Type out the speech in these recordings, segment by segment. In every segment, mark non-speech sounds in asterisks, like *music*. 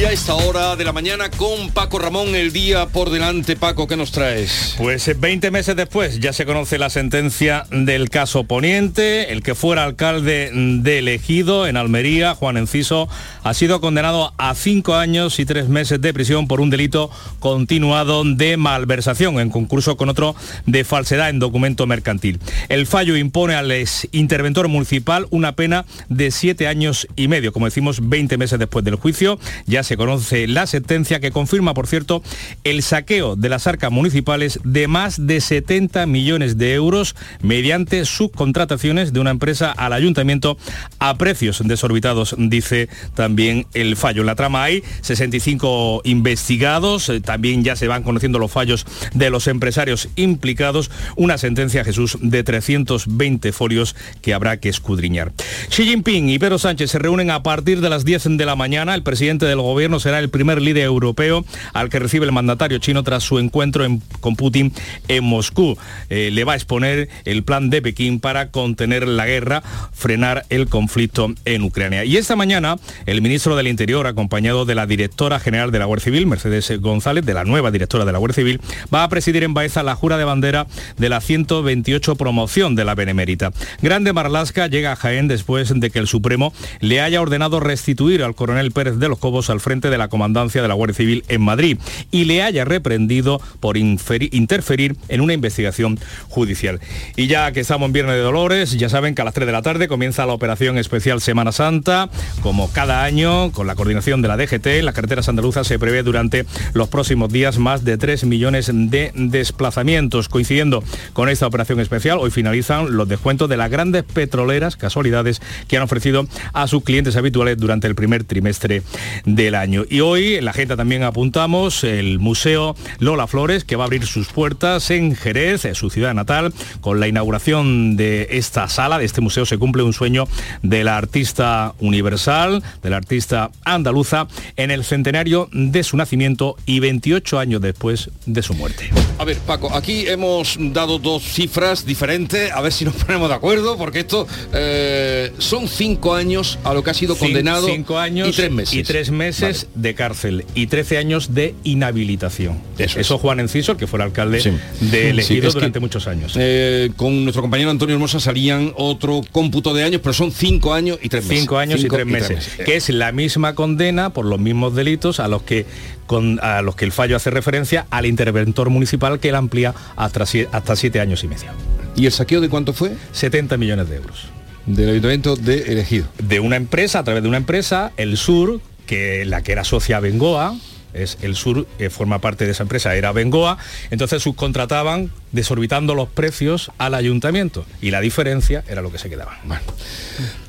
Y a esta hora de la mañana con Paco Ramón, el día por delante. Paco, ¿qué nos traes? Pues 20 eh, meses después ya se conoce la sentencia del caso Poniente. El que fuera alcalde de elegido en Almería, Juan Enciso, ha sido condenado a cinco años y tres meses de prisión por un delito continuado de malversación en concurso con otro de falsedad en documento mercantil. El fallo impone al interventor municipal una pena de siete años y medio, como decimos, 20 meses después del juicio. Ya se conoce la sentencia que confirma, por cierto, el saqueo de las arcas municipales de más de 70 millones de euros mediante subcontrataciones de una empresa al ayuntamiento a precios desorbitados, dice también el fallo. En la trama hay 65 investigados, eh, también ya se van conociendo los fallos de los empresarios implicados, una sentencia, Jesús, de 320 folios que habrá que escudriñar. Xi Jinping y Pedro Sánchez se reúnen a partir de las 10 de la mañana. El presidente del gobierno gobierno será el primer líder europeo al que recibe el mandatario chino tras su encuentro con Putin en Moscú. Eh, le va a exponer el plan de Pekín para contener la guerra, frenar el conflicto en Ucrania. Y esta mañana el ministro del Interior, acompañado de la directora general de la Guardia Civil, Mercedes González, de la nueva directora de la Guardia Civil, va a presidir en Baeza la jura de bandera de la 128 promoción de la Benemérita. Grande Marlasca llega a Jaén después de que el Supremo le haya ordenado restituir al coronel Pérez de los Cobos al frente de la comandancia de la Guardia Civil en Madrid y le haya reprendido por interferir en una investigación judicial. Y ya que estamos en Viernes de Dolores, ya saben que a las 3 de la tarde comienza la operación especial Semana Santa, como cada año, con la coordinación de la DGT, las carreteras andaluzas se prevé durante los próximos días más de 3 millones de desplazamientos. Coincidiendo con esta operación especial, hoy finalizan los descuentos de las grandes petroleras, casualidades, que han ofrecido a sus clientes habituales durante el primer trimestre del año. Y hoy en la agenda también apuntamos el Museo Lola Flores, que va a abrir sus puertas en Jerez, su ciudad natal. Con la inauguración de esta sala, de este museo, se cumple un sueño de la artista universal, de la artista andaluza, en el centenario de su nacimiento y 28 años después de su muerte. A ver, Paco, aquí hemos dado dos cifras diferentes, a ver si nos *laughs* ponemos de acuerdo, porque esto eh, son cinco años a lo que ha sido condenado. Cinco años y tres meses. Y tres meses de cárcel y 13 años de inhabilitación. Eso, Juan Enciso, que fue el alcalde de elegido durante muchos años. Eh, con nuestro compañero Antonio Hermosa salían otro cómputo de años, pero son cinco años y tres meses. Cinco años y, tres meses, que es la misma condena por los mismos delitos a los que con, a los que el fallo hace referencia al interventor municipal que la amplía hasta, hasta siete años y medio. ¿Y el saqueo de cuánto fue? 70 millones de euros. Del ayuntamiento de elegido. De una empresa, a través de una empresa, el Sur, que la que era socia Bengoa, es el sur, eh, forma parte de esa empresa, era Bengoa, entonces subcontrataban desorbitando los precios al ayuntamiento y la diferencia era lo que se quedaba.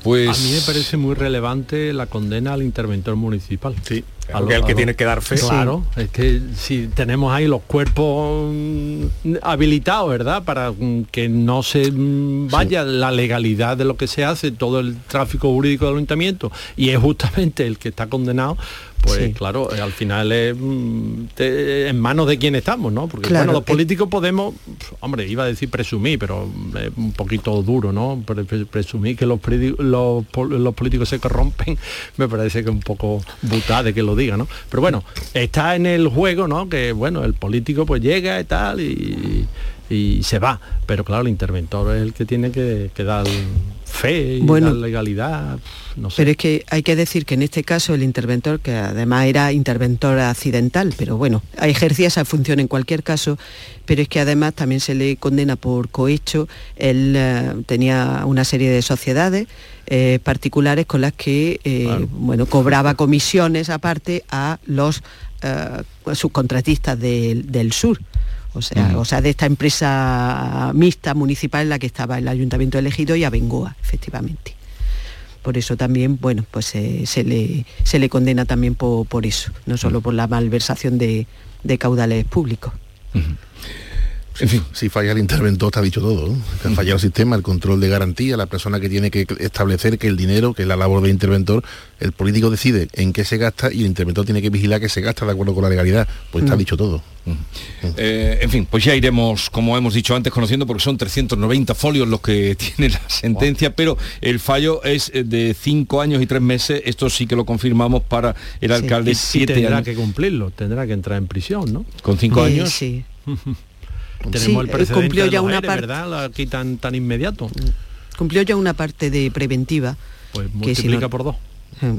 pues... A mí me parece muy relevante la condena al interventor municipal. Sí. El que tiene que dar fe. Claro, es que si tenemos ahí los cuerpos mm, habilitados, ¿verdad? Para mm, que no se mm, vaya la legalidad de lo que se hace, todo el tráfico jurídico del ayuntamiento, y es justamente el que está condenado, pues claro, eh, al final es en manos de quién estamos, ¿no? Porque bueno, los políticos podemos hombre, iba a decir presumir, pero es un poquito duro, ¿no? Presumir que los, los, políticos se corrompen, *laughs* me parece que es un poco buta de que lo diga, ¿no? Pero bueno, está en el juego, ¿no? Que bueno, el político pues llega y tal y, se va. Pero claro, el interventor es el que tiene que, que dar fe y bueno, legalidad. No sé. Pero es que hay que decir que en este caso el interventor, que además era interventor accidental, pero bueno, ejercía esa función en cualquier caso, pero es que además también se le condena por cohecho. Él eh, tenía una serie de sociedades eh, particulares con las que eh, bueno, cobraba comisiones aparte a los subcontratistas del sur o sea, o sea, de esta empresa mixta municipal en la que estaba el ayuntamiento elegido y a Bengoa, efectivamente. Por eso también, bueno, pues se, le, se le condena también por, eso, no solo por la malversación de, caudales públicos. En fin. Si falla el interventor, está dicho todo. ¿no? Que ha fallado el sistema, el control de garantía, la persona que tiene que establecer que el dinero, que es la labor del interventor, el político decide en qué se gasta y el interventor tiene que vigilar que se gasta de acuerdo con la legalidad. Pues está dicho todo. Eh, en fin, pues ya iremos, como hemos dicho antes, conociendo porque son 390 folios los que *laughs* tiene la sentencia, pero el fallo es eh, de cinco años y tres meses. Esto sí que lo confirmamos para el alcalde Y siete tendrá años. que cumplirlo, tendrá que entrar en prisión, ¿no? Con cinco Eh, años. sí. *laughs* Tenemos Sí, el eh, precedente cumplió de ya los una parte. ¿verdad? Aquí tan, tan inmediato. Cumplió ya una parte de preventiva. Pues que si no- por dos. Eh,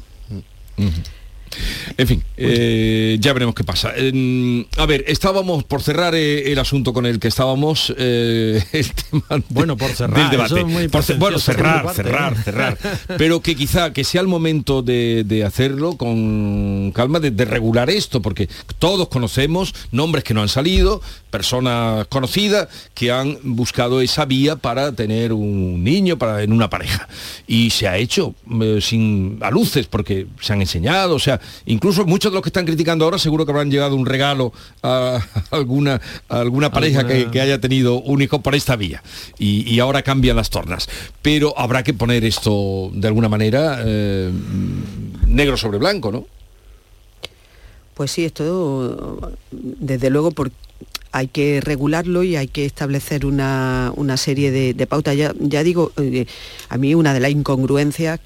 En fin, eh, ya veremos qué pasa. Eh, a ver, estábamos por cerrar eh, el asunto con el que estábamos, eh, *laughs* el tema de- Bueno, por cerrar, del debate. eso es muy Por bueno, cerrar, parte, cerrar, cerrar. *laughs* Pero que quizá que sea el momento de, de hacerlo con calma, de, de regular esto, porque todos conocemos nombres que no han salido, personas conocidas que han buscado esa vía para tener un niño, para en una pareja. Y se ha hecho sin a luces, porque se han enseñado, o sea, incluso muchos de los que están criticando ahora seguro que habrán llegado un regalo a *laughs* alguna, a alguna pareja Alguna- que, que haya tenido un hijo por esta vía. Y, y ahora cambian las tornas. Pero habrá que poner esto de alguna manera eh, negro sobre blanco, ¿no? Pues sí, esto desde luego por- hay que regularlo y hay que establecer una, una serie de, pautas. Ya, digo, eh, a mí una de las incongruencias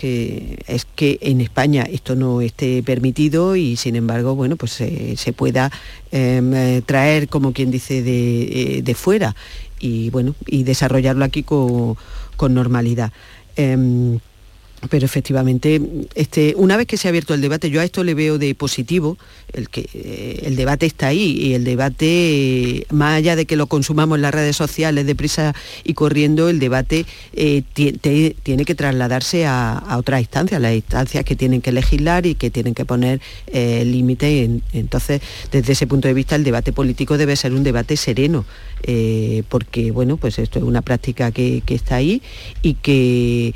es que en España esto no esté permitido y sin embargo, bueno, pues se- pueda em, eh, traer, como quien dice, de, eh, de fuera y bueno, y desarrollarlo aquí con, con normalidad. Pero efectivamente, este, una vez que se ha abierto el debate, yo a esto le veo de positivo, el que eh, el debate está ahí y el debate, más allá de que lo consumamos en las redes sociales deprisa y corriendo, el debate eh, tiene que trasladarse a, a otras instancias, las instancias que tienen que legislar y que tienen que poner eh, límites. En- Entonces, desde ese punto de vista, el debate político debe ser un debate sereno, eh, porque bueno, pues esto es una práctica que, que está ahí y que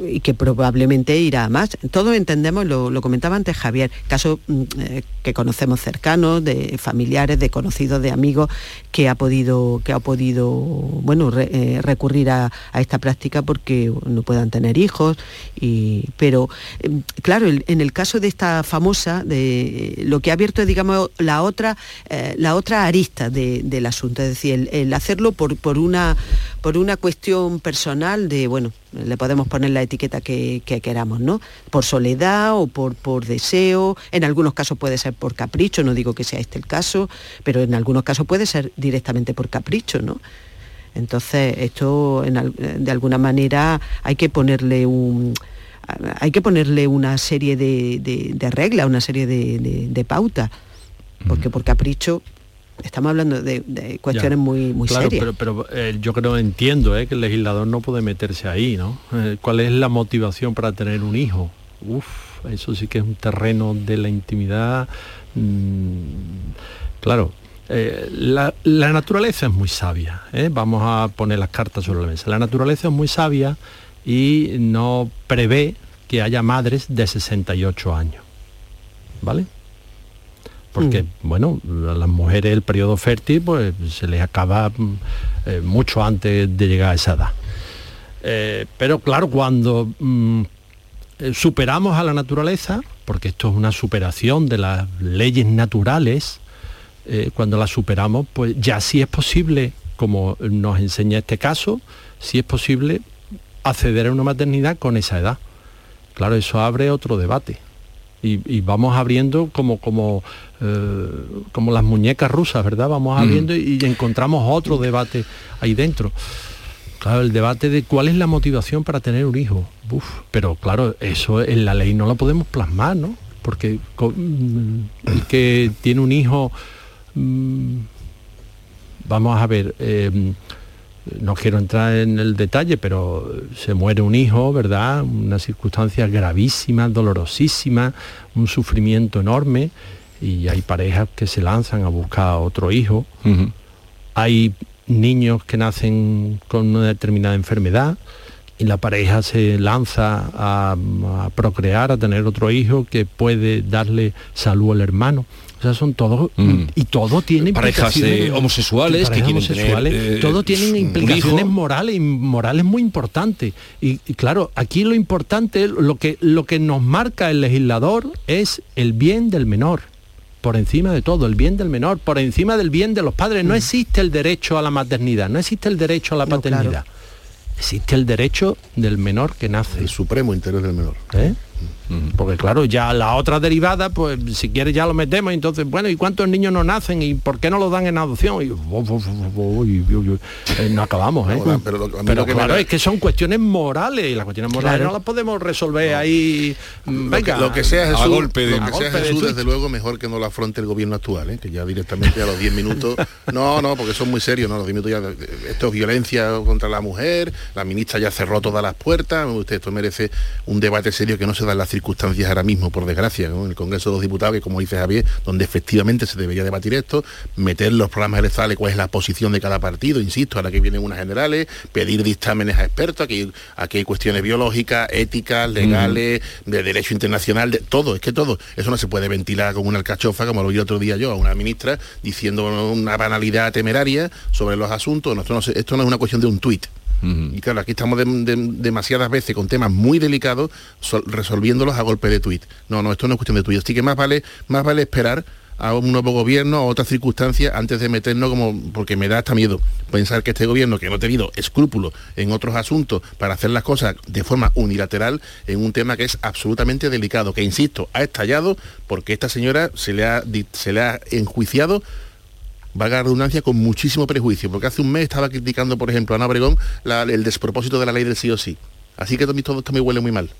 y que probablemente irá a más. Todos entendemos, lo, comentaba antes Javier, casos mm, eh, que conocemos cercanos, de familiares, de conocidos, de amigos, que ha podido, que ha podido bueno, eh, recurrir a, a esta práctica porque no puedan tener hijos. Y, pero eh, claro, en el caso de esta famosa, de, lo que ha abierto es, digamos, la otra, eh, la otra arista de- del asunto, es decir, el, el hacerlo por, por, una, por una cuestión personal de, bueno, le podemos poner la etiqueta que, que queramos, ¿no? Por soledad o por, por deseo, en algunos casos puede ser por capricho, no digo que sea este el caso, pero en algunos casos puede ser directamente por capricho, ¿no? Entonces, esto en de alguna manera hay que ponerle un hay que ponerle una serie de, de- de reglas, una serie de pautas, porque por capricho estamos hablando de, de cuestiones Ya. muy, muy claro, serias. Pero, pero eh, yo creo, entiendo eh, que el legislador no puede meterse ahí, ¿no? Eh, ¿Cuál es la motivación para tener un hijo? Uf, eso sí que es un terreno de la intimidad. mm, claro, eh, la, la naturaleza es muy sabia, ¿eh? vamos a poner las cartas sobre la mesa. La naturaleza es muy sabia y no prevé que haya madres de 68 años, ¿vale? Porque bueno a las mujeres el periodo fértil pues se les acaba mm, eh, mucho antes de llegar a esa edad. Eh, pero claro cuando mm, eh, superamos a la naturaleza porque esto es una superación de las leyes naturales eh, cuando las superamos pues ya sí es posible como nos enseña este caso sí es posible acceder a una maternidad con esa edad. Claro eso abre otro debate y, y vamos abriendo como como eh, como las muñecas rusas verdad vamos abriendo y, y encontramos otro debate ahí dentro. Claro el debate de cuál es la motivación para tener un hijo. Uf, pero claro eso en la ley no lo podemos plasmar no porque mm, el que tiene un hijo mm, vamos a ver eh, no quiero entrar en el detalle, pero se muere un hijo, ¿verdad? Una circunstancia gravísima, dolorosísima, un sufrimiento enorme, y hay parejas que se lanzan a buscar a otro hijo. Hay niños que nacen con una determinada enfermedad, y la pareja se lanza a, a procrear, a tener otro hijo que puede darle salud al hermano. O sea, son todos Mm. y todo tiene Parejas, implicaciones- eh, homosexuales y que tener, homosexuales, eh, todo tienen un implicaciones morales y morales muy importantes. Y, y claro, aquí lo importante, lo que lo que nos marca el legislador es el bien del menor. Por encima de todo, el bien del menor, por encima del bien de los padres. No existe el derecho a la maternidad, no existe el derecho a la No, claro. Existe el derecho del menor que nace. El supremo interés del menor. ¿eh? Porque claro, ya la otra derivada, pues si quieres ya lo metemos, entonces, bueno, ¿y cuántos niños no nacen? ¿Y por qué no los dan en adopción? Y, eh, no acabamos, ¿eh? No, pero pero lo- a mí lo que me claro, es que son cuestiones morales, y las cuestiones morales Claro. no las podemos resolver ahí. Lo Venga, que, lo que sea a golpe de- lo que sea de desde luego mejor que no lo afronte el gobierno actual, ¿eh? que ya directamente a los 10 minutos, *laughs* no, no, porque son muy serios, no, los 10 minutos ya, esto es violencia contra la mujer, la ministra ya cerró todas las puertas, usted esto merece un debate serio que no se las circunstancias ahora mismo, por desgracia, ¿no? en el Congreso de los Diputados, que como dice Javier, donde efectivamente se debería debatir esto, meter los programas electorales, cuál es la posición de cada partido, insisto, ahora que vienen unas generales, pedir dictámenes a expertos, aquí, aquí hay cuestiones biológicas, éticas, legales, de derecho internacional, de todo, es que todo, eso no se puede ventilar con una alcachofa, como lo vi otro día yo, a una ministra diciendo una banalidad temeraria sobre los asuntos, no, esto, no, esto no es una cuestión de un tuit. Y claro, aquí estamos de- de- demasiadas veces con temas muy delicados sol- resolviéndolos a golpe de tuit. No, no, esto no es cuestión de tuit. Así que más vale, más vale esperar a un nuevo gobierno, a otras circunstancias, antes de meternos como, porque me da hasta miedo pensar que este gobierno, que no ha tenido escrúpulos en otros asuntos para hacer las cosas de forma unilateral, en un tema que es absolutamente delicado, que insisto, ha estallado porque esta señora se le ha, se le ha enjuiciado valga la redundancia, con muchísimo prejuicio, porque hace un mes estaba criticando, por ejemplo, a Ana Obregón la- el despropósito de la ley del sí o sí. Así que todo, todo esto me huele muy mal.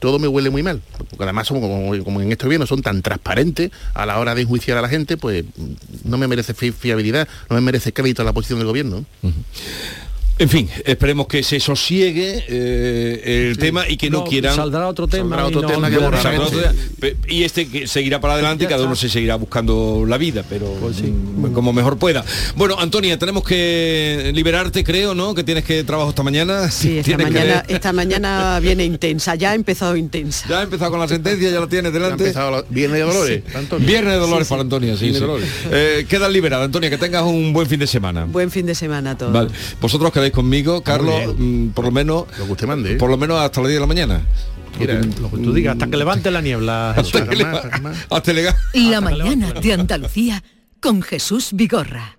Todo me huele muy mal. Porque además, somos como, como en este gobierno son tan transparentes a la hora de enjuiciar a la gente, pues no me merece fi- fiabilidad, no me merece crédito a la posición del gobierno. En fin, esperemos que se sosiegue eh, el tema y que no, No, quieran... saldrá otro tema Saldrá y otro no- tema que no- borra- Saldrá otro Exactamente. día, pe- y este que seguirá para adelante y cada uno se seguirá buscando la vida, pero Pues sí. mm, como mejor pueda. Bueno, Antonia, tenemos que liberarte, creo, ¿no? Que tienes que trabajo esta mañana. Sí, esta que mañana, esta mañana viene intensa, ya ha empezado intensa. Ya ha empezado con la sentencia, ya la tienes Ha delante. empezado la- Viernes de Dolores, Antonio. Viernes de Dolores para Antonia, sí. Viernes sí. de Dolores. Eh, quedas liberada, Antonia, que tengas un buen fin de semana. Buen fin de semana a todos. Vale. Vosotros quedáis conmigo, Carlos, bien. mm, por lo menos Lo que usted mande. ¿eh? por lo menos hasta las 10 de la mañana. Mira, Lo que tú digas, hasta que levante la niebla. Hasta que hasta. La mañana de Andalucía con Jesús Vigorra.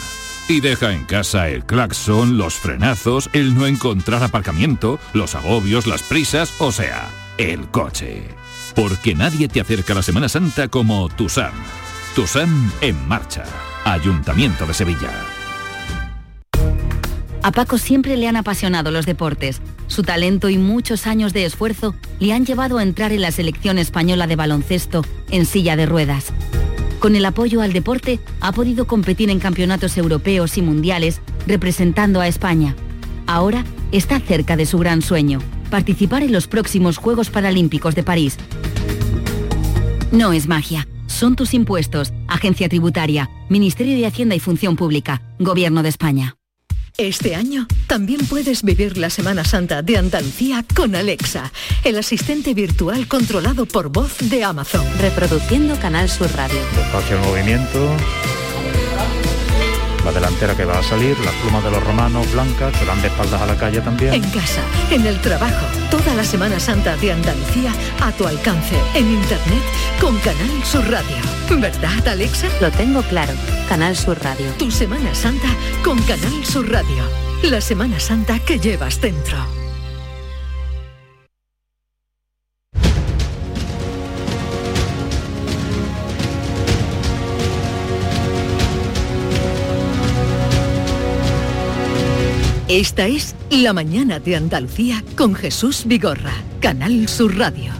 Y deja en casa el claxon, los frenazos, el no encontrar aparcamiento, los agobios, las prisas, o sea, el coche. Porque nadie te acerca a la Semana Santa como Tusam. Tusam en marcha. Ayuntamiento de Sevilla. A Paco siempre le han apasionado los deportes. Su talento y muchos años de esfuerzo le han llevado a entrar en la selección española de baloncesto en silla de ruedas. Con el apoyo al deporte ha podido competir en campeonatos europeos y mundiales representando a España. Ahora está cerca de su gran sueño, participar en los próximos Juegos Paralímpicos de París. No es magia, son tus impuestos, Agencia Tributaria, Ministerio de Hacienda y Función Pública, Gobierno de España. Este año también puedes vivir la Semana Santa de Andalucía con Alexa, el asistente virtual controlado por voz de Amazon. Reproduciendo Canal Sur Radio. En movimiento. La delantera que va a salir, las plumas de los romanos blancas que van de espaldas a la calle también. En casa, en el trabajo, toda la Semana Santa de Andalucía a tu alcance, en internet con Canal Sur Radio. ¿Verdad, Alexa? Lo tengo claro. Canal Sur Radio. Tu Semana Santa con Canal Sur Radio. La Semana Santa que llevas dentro. Esta es La Mañana de Andalucía con Jesús Vigorra, Canal Sur Radio.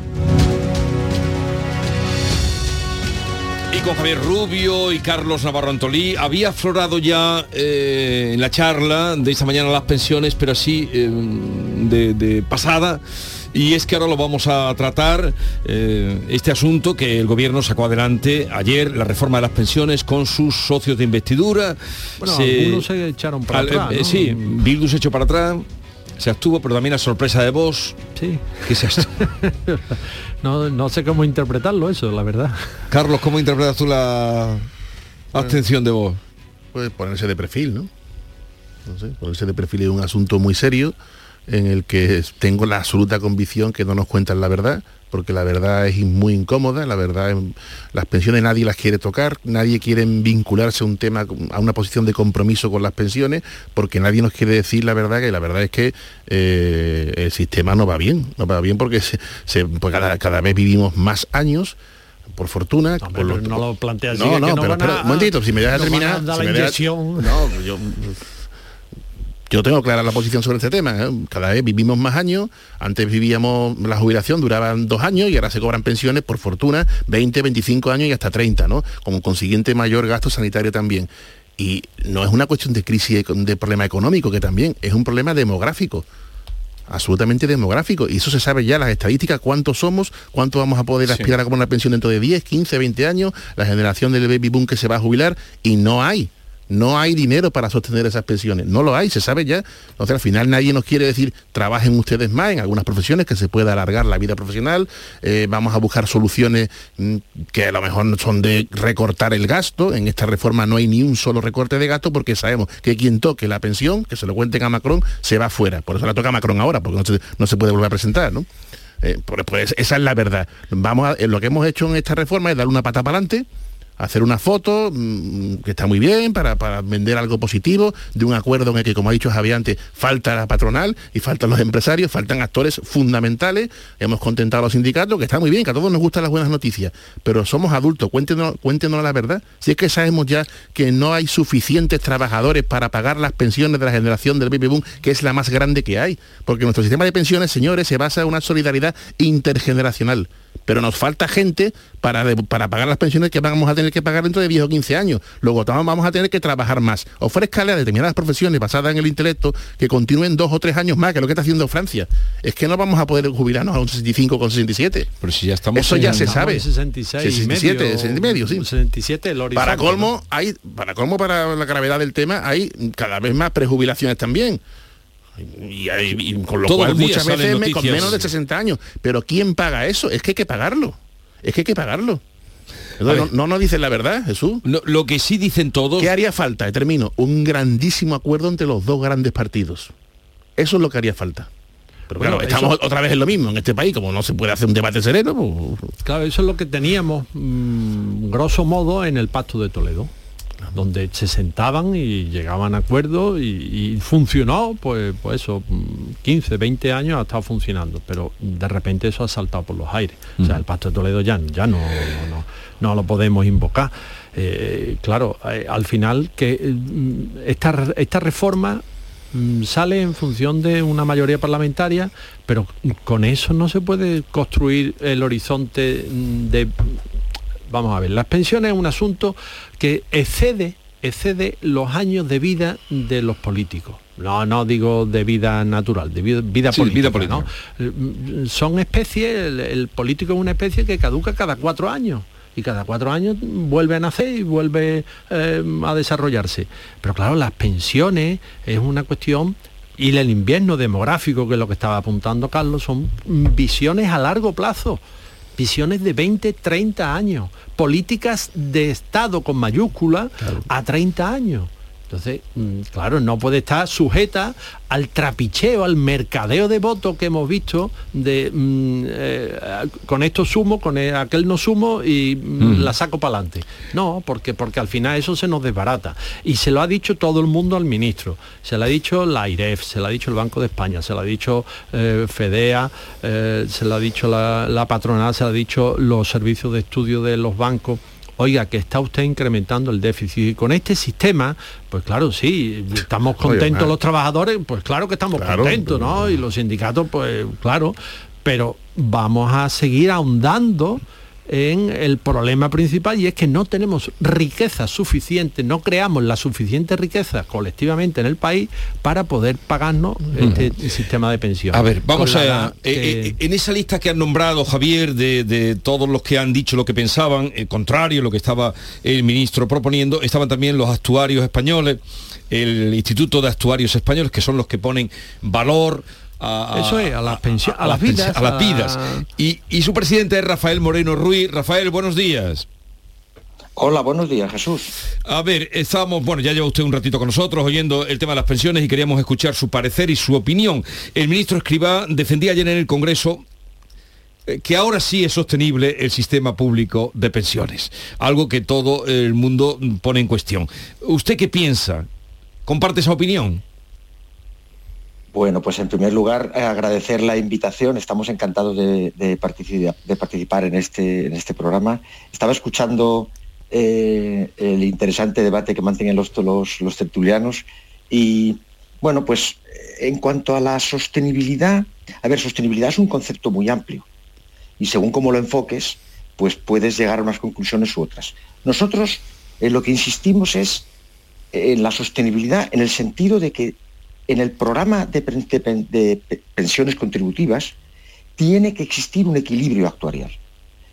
Y con Javier Rubio y Carlos Navarro Antolí había aflorado ya eh, en la charla de esta mañana las pensiones, pero así eh, de, de pasada y es que ahora lo vamos a tratar, eh, este asunto que el gobierno sacó adelante ayer, la reforma de las pensiones con sus socios de investidura. Bueno, algunos se echaron para al- atrás, eh, ¿no? Sí, Bildu se echó para atrás, se abstuvo, pero también a sorpresa de vos. Sí. Que se *laughs* No, no sé cómo interpretarlo eso, la verdad. Carlos, ¿cómo interpretas tú la abstención de vos? Pues ponerse de perfil, ¿no? No sé, ponerse de perfil es un asunto muy serio en el que tengo la absoluta convicción que no nos cuentan la verdad, porque la verdad es muy incómoda, la verdad, es- las pensiones nadie las quiere tocar, nadie quiere vincularse a un tema, a una posición de compromiso con las pensiones, porque nadie nos quiere decir la verdad, que la verdad es que eh, el sistema no va bien, no va bien porque se, se- pues cada, cada vez vivimos más años, por fortuna. por pero los- no lo planteas No, no, no pero espera, a- un momentito, si me dejas terminar. si me dejas- no, yo, yo tengo clara la posición sobre este tema. ¿eh? Cada vez vivimos más años. Antes vivíamos, la jubilación duraban dos años y ahora se cobran pensiones, por fortuna, 20, 25 años y hasta 30, ¿no? Con consiguiente mayor gasto sanitario también. Y no es una cuestión de crisis, de problema económico, que también es un problema demográfico absolutamente demográfico y eso se sabe ya las estadísticas cuántos somos cuánto vamos a poder Sí. aspirar a cobrar una pensión dentro de 10 15 20 años la generación del baby boom que se va a jubilar y no hay no hay dinero para sostener esas pensiones. No lo hay se sabe ya. Entonces al final nadie nos quiere decir trabajen ustedes más en algunas profesiones que se pueda alargar la vida profesional. Eh, vamos a buscar soluciones mm, que a lo mejor son de recortar el gasto. En esta reforma no hay ni un solo recorte de gasto porque sabemos que quien toque la pensión que se lo cuenten a Macron se va fuera. Por eso la toca a Macron ahora porque no se, puede volver a presentar ¿no? Eh, pues, esa es la verdad. Vamos a, eh, lo que hemos hecho en esta reforma es darle una pata para adelante hacer una foto mm, que está muy bien para, para vender algo positivo de un acuerdo en el que, como ha dicho Javier antes, falta la patronal y faltan los empresarios, faltan actores fundamentales. Hemos contentado a los sindicatos, que está muy bien, que a todos nos gustan las buenas noticias, pero somos adultos, cuéntenos, cuéntenos la verdad. Si es que sabemos ya que no hay suficientes trabajadores para pagar las pensiones de la generación del baby boom, que es la más grande que hay, porque nuestro sistema de pensiones, señores, se basa en una solidaridad intergeneracional pero nos falta gente para, de- para pagar las pensiones que vamos a tener que pagar dentro de 10 o 15 años. Luego vamos a tener que trabajar más. Ofrezcale a determinadas profesiones basadas en el intelecto que continúen dos o tres años más, que es lo que está haciendo Francia. Es que no vamos a poder jubilarnos a un 65 con 67. Pero si ya estamos Eso ya se sabe. en 66 y 67, medio, 67 y medio, sí. 67 el Para ¿no? colmo, hay, para colmo, para la gravedad del tema, hay cada vez más prejubilaciones también. Y, con lo Todos cual muchas veces me- con menos de 60 años. Pero ¿quién paga eso? Es que hay que pagarlo. Es que hay que pagarlo. No, no nos dicen la verdad, Jesús. lo que sí dicen todos... ¿Qué haría falta? Y termino. Un grandísimo acuerdo entre los dos grandes partidos. Eso es lo que haría falta. Pero Bueno, claro, estamos eso- otra vez en lo mismo en este país, como no se puede hacer un debate sereno, pues, Claro, eso es lo que teníamos, mm, grosso modo, en el Pacto de Toledo, donde se sentaban y llegaban a acuerdos y, y funcionó, pues, pues eso, mm, 15, 20 años ha estado funcionando, pero de repente eso ha saltado por los aires. O sea, el Pacto de Toledo ya, ya no, no, lo podemos invocar. Eh, claro, eh, al final que mm, esta, esta reforma mm, sale en función de una mayoría parlamentaria, pero con eso no se puede construir el horizonte mm, de... Vamos a ver, las pensiones es un asunto que excede, excede los años de vida de los políticos. No, no digo de vida natural, de vida, vida Sí, política. vida ¿no? Mm, Son especies, el, el político es una especie que caduca cada cuatro años y cada cuatro años vuelve a nacer y vuelve eh, a desarrollarse. Pero claro, las pensiones es una cuestión y el invierno demográfico, que es lo que estaba apuntando Carlos, son visiones a largo plazo, visiones de 20, 30 años, políticas de Estado con mayúscula a 30 años. Entonces, mm, claro, no puede estar sujeta al trapicheo, al mercadeo de votos que hemos visto de mm, eh, con esto sumo, con e- aquel no sumo y mm, Mm. la saco para adelante. No, porque, porque al final eso se nos desbarata. Y se lo ha dicho todo el mundo al ministro. Se lo ha dicho la IREF, se lo ha dicho el Banco de España, se lo ha dicho eh, FEDEA, eh, se lo ha dicho la, la patronal, se lo ha dicho los servicios de estudio de los bancos oiga, que está usted incrementando el déficit. Y con este sistema, pues claro, sí, estamos contentos los trabajadores, pues claro que estamos Claro, contentos, ¿no? Y los sindicatos, pues claro, pero vamos a seguir ahondando en el problema principal y es que no tenemos riqueza suficiente, no creamos la suficiente riqueza colectivamente en el país para poder pagarnos este sistema de pensiones. A ver, vamos la a... eh, que- eh, en esa lista que han nombrado, Javier, de, de todos los que han dicho lo que pensaban, el contrario, lo que estaba el ministro proponiendo, estaban también los actuarios españoles, el Instituto de Actuarios Españoles, que son los que ponen valor a, a- Eso es, a las pensiones, a, las vidas. a las vidas. Y, y su presidente es Rafael Moreno Ruiz. Rafael, buenos días. Hola, buenos días, Jesús. A ver, estamos, bueno, ya lleva usted un ratito con nosotros oyendo el tema de las pensiones y queríamos escuchar su parecer y su opinión. El ministro Escribá defendía ayer en el Congreso eh, que ahora sí es sostenible el sistema público de pensiones, algo que todo el mundo pone en cuestión. ¿Usted qué piensa? ¿Comparte esa opinión? Bueno, pues en primer lugar eh, agradecer la invitación. Estamos encantados de, de partici- de participar en este, en este programa. Estaba escuchando eh, el interesante debate que mantienen los, los, tertulianos y bueno, pues eh, en cuanto a la sostenibilidad, a ver, sostenibilidad es un concepto muy amplio y según cómo lo enfoques, pues puedes llegar a unas conclusiones u otras. Nosotros en lo que insistimos es en la sostenibilidad en el sentido de que en el programa de, pen- de pen- de pe- pensiones contributivas tiene que existir un equilibrio actuarial,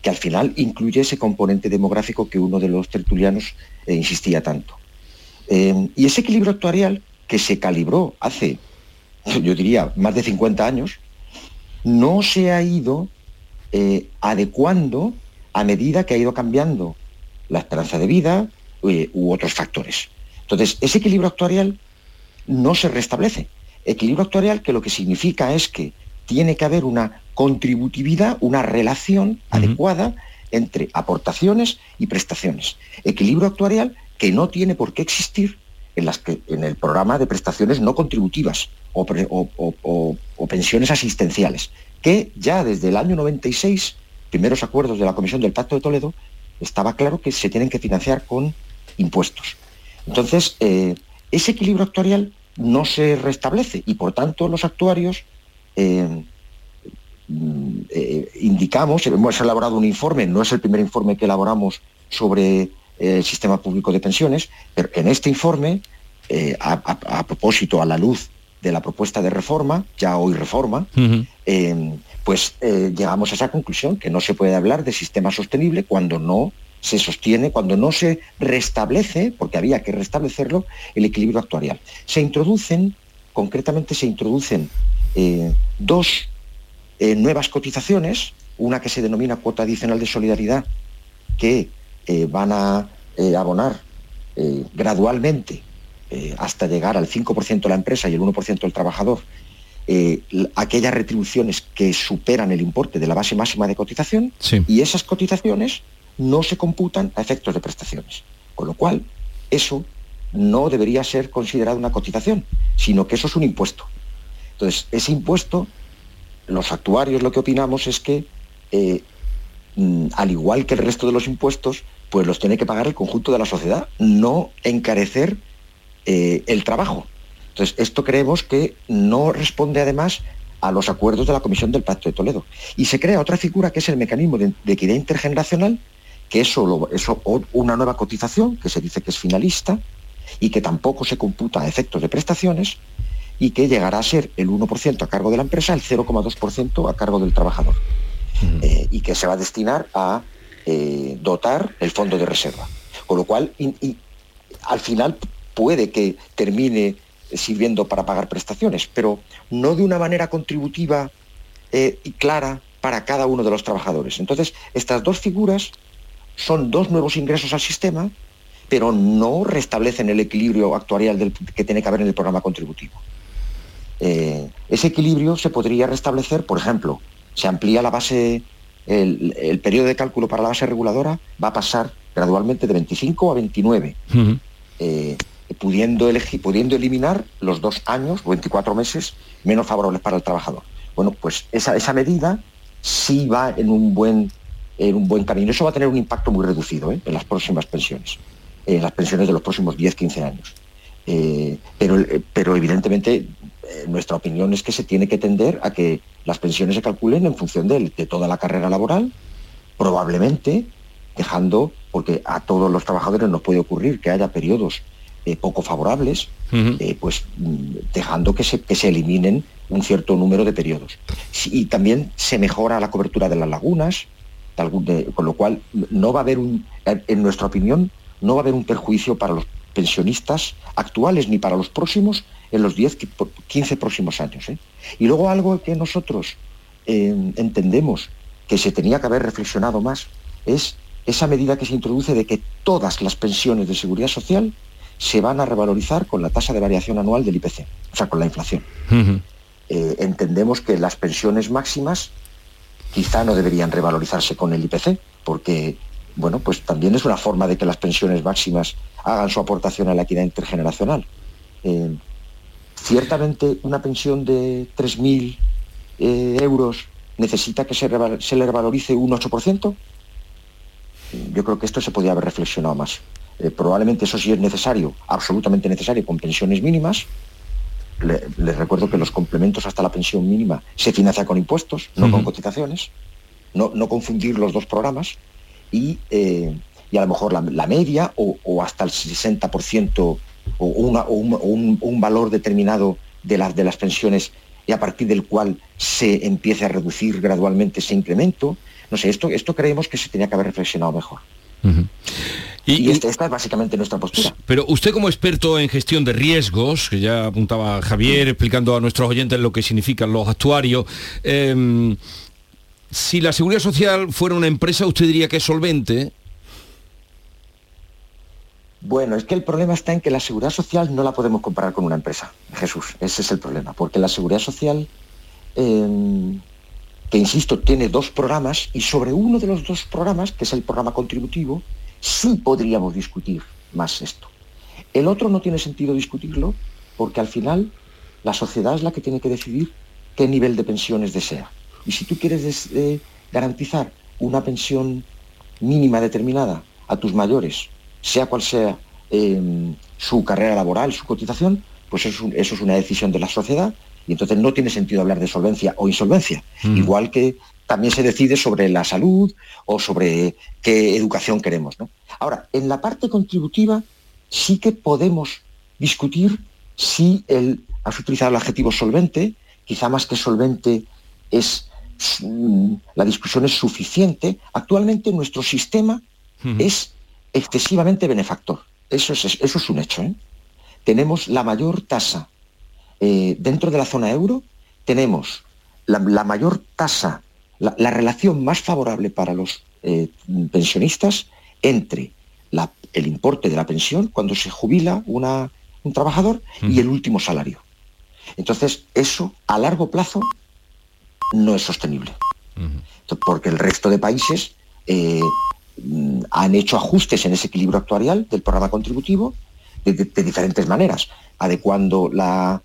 que al final incluye ese componente demográfico que uno de los tertulianos eh, insistía tanto. Eh, y ese equilibrio actuarial que se calibró hace, *laughs* yo diría, más de 50 años, no se ha ido eh, adecuando a medida que ha ido cambiando la esperanza de vida eh, u otros factores. Entonces, ese equilibrio actuarial no se restablece. Equilibrio actuarial que lo que significa es que tiene que haber una contributividad, una relación adecuada entre aportaciones y prestaciones. Equilibrio actuarial que no tiene por qué existir en, las que, en el programa de prestaciones no contributivas o, pre- o- o- o- o pensiones asistenciales, que ya desde el año 96, primeros acuerdos de la Comisión del Pacto de Toledo, estaba claro que se tienen que financiar con impuestos. Entonces, eh, ese equilibrio actuarial no se restablece y por tanto los actuarios eh, mm, eh, indicamos, hemos elaborado un informe, no es el primer informe que elaboramos sobre eh, el sistema público de pensiones, pero en este informe, eh, a, a- a propósito, a la luz de la propuesta de reforma, ya hoy reforma, pues llegamos a esa conclusión, que no se puede hablar de sistema sostenible cuando no se sostiene, cuando no se restablece, porque había que restablecerlo, el equilibrio actuarial. Se introducen, concretamente se introducen eh, dos eh, nuevas cotizaciones, una que se denomina cuota adicional de solidaridad, que eh, van a abonar gradualmente hasta llegar al 5% la empresa y el 1% el trabajador, aquellas retribuciones que superan el importe de la base máxima de cotización y esas cotizaciones no se computan a efectos de prestaciones. Con lo cual, eso no debería ser considerado una cotización, sino que eso es un impuesto. Entonces, ese impuesto, los actuarios lo que opinamos es que, eh, mm, al igual que el resto de los impuestos, pues los tiene que pagar el conjunto de la sociedad, no encarecer eh, el trabajo. Entonces, esto creemos que no responde además a los acuerdos de la Comisión del Pacto de Toledo. Y se crea otra figura que es el mecanismo de, de equidad intergeneracional, que eso, o- una nueva cotización, que se dice que es finalista, y que tampoco se computa a efectos de prestaciones, y que llegará a ser el 1% a cargo de la empresa, el 0,2% a cargo del trabajador. Eh, y que se va a destinar a eh, dotar el fondo de reserva. Con lo cual, al final puede que termine sirviendo para pagar prestaciones, pero no de una manera contributiva eh, y clara para cada uno de los trabajadores. Entonces, estas dos figuras son dos nuevos ingresos al sistema, pero no restablecen el equilibrio actuarial del- que tiene que haber en el programa contributivo. Eh, ese equilibrio se podría restablecer, por ejemplo, se amplía la base, el, el periodo de cálculo para la base reguladora va a pasar gradualmente de 25 a 29, eh, pudiendo, pudiendo eliminar los dos años o 24 meses menos favorables para el trabajador. Bueno, pues esa, esa medida sí va en un buen en un buen camino. Eso va a tener un impacto muy reducido ¿eh? en las próximas pensiones, en las pensiones de los próximos 10-15 años. Eh, pero, eh, pero evidentemente nuestra opinión es que se tiene que tender a que las pensiones se calculen en función de, de toda la carrera laboral, probablemente dejando, porque a todos los trabajadores nos puede ocurrir que haya periodos eh, poco favorables, eh, pues mm, dejando que se, que se eliminen un cierto número de periodos. Y también se mejora la cobertura de las lagunas, de algún- de- con lo cual no va a haber un, en nuestra opinión, no va a haber un perjuicio para los pensionistas actuales ni para los próximos en los 10, 15 próximos años. ¿eh? Y luego algo que nosotros eh, entendemos que se tenía que haber reflexionado más es esa medida que se introduce de que todas las pensiones de seguridad social se van a revalorizar con la tasa de variación anual del IPC, o sea, con la inflación. Eh, entendemos que las pensiones máximas quizá no deberían revalorizarse con el IPC, porque bueno, pues también es una forma de que las pensiones máximas hagan su aportación a la equidad intergeneracional. Eh, ciertamente una pensión de 3.000 eh, euros necesita que se, se le revalorice un 8%. Yo creo que esto se podría haber reflexionado más. Eh, probablemente eso sí es necesario, absolutamente necesario, con pensiones mínimas. Le- les recuerdo que los complementos hasta la pensión mínima se financian con impuestos, no con cotizaciones. No, no confundir los dos programas. Y, eh, y a lo mejor la, la media o, o hasta el 60% o, una- o un, o un- un valor determinado de las, de las pensiones y a partir del cual se empiece a reducir gradualmente ese incremento. No sé, esto, esto creemos que se tenía que haber reflexionado mejor. Y, esta, esta es básicamente nuestra postura. Pero usted como experto en gestión de riesgos, que ya apuntaba Javier explicando a nuestros oyentes lo que significan los actuarios, em, si la seguridad social fuera una empresa, usted diría que es solvente. Bueno, es que el problema está en que la seguridad social no la podemos comparar con una empresa, Jesús. Ese es el problema, porque la seguridad social, eh, que insisto, tiene dos programas y sobre uno de los dos programas, que es el programa contributivo, sí podríamos discutir más esto. El otro no tiene sentido discutirlo porque al final la sociedad es la que tiene que decidir qué nivel de pensiones desea. Y si tú quieres des- eh, garantizar una pensión mínima determinada a tus mayores, sea cual sea eh, su carrera laboral, su cotización, pues eso, es un- eso es una decisión de la sociedad Y entonces no tiene sentido hablar de solvencia o insolvencia. Igual que también se decide sobre la salud o sobre qué educación queremos. Ahora, en la parte contributiva sí que podemos discutir si el, has utilizado el adjetivo solvente, quizá más que solvente es mm, la discusión es suficiente. Actualmente nuestro sistema es excesivamente benefactor. Eso es, eso es un hecho. ¿eh? Tenemos la mayor tasa eh, dentro de la zona euro, tenemos la, mayor tasa, la, relación más favorable para los eh, pensionistas entre el importe de la pensión cuando se jubila un trabajador y el último salario. Entonces, eso a largo plazo no es sostenible. Porque el resto de países eh, mm, han hecho ajustes en ese equilibrio actuarial del programa contributivo de, diferentes maneras, adecuando la,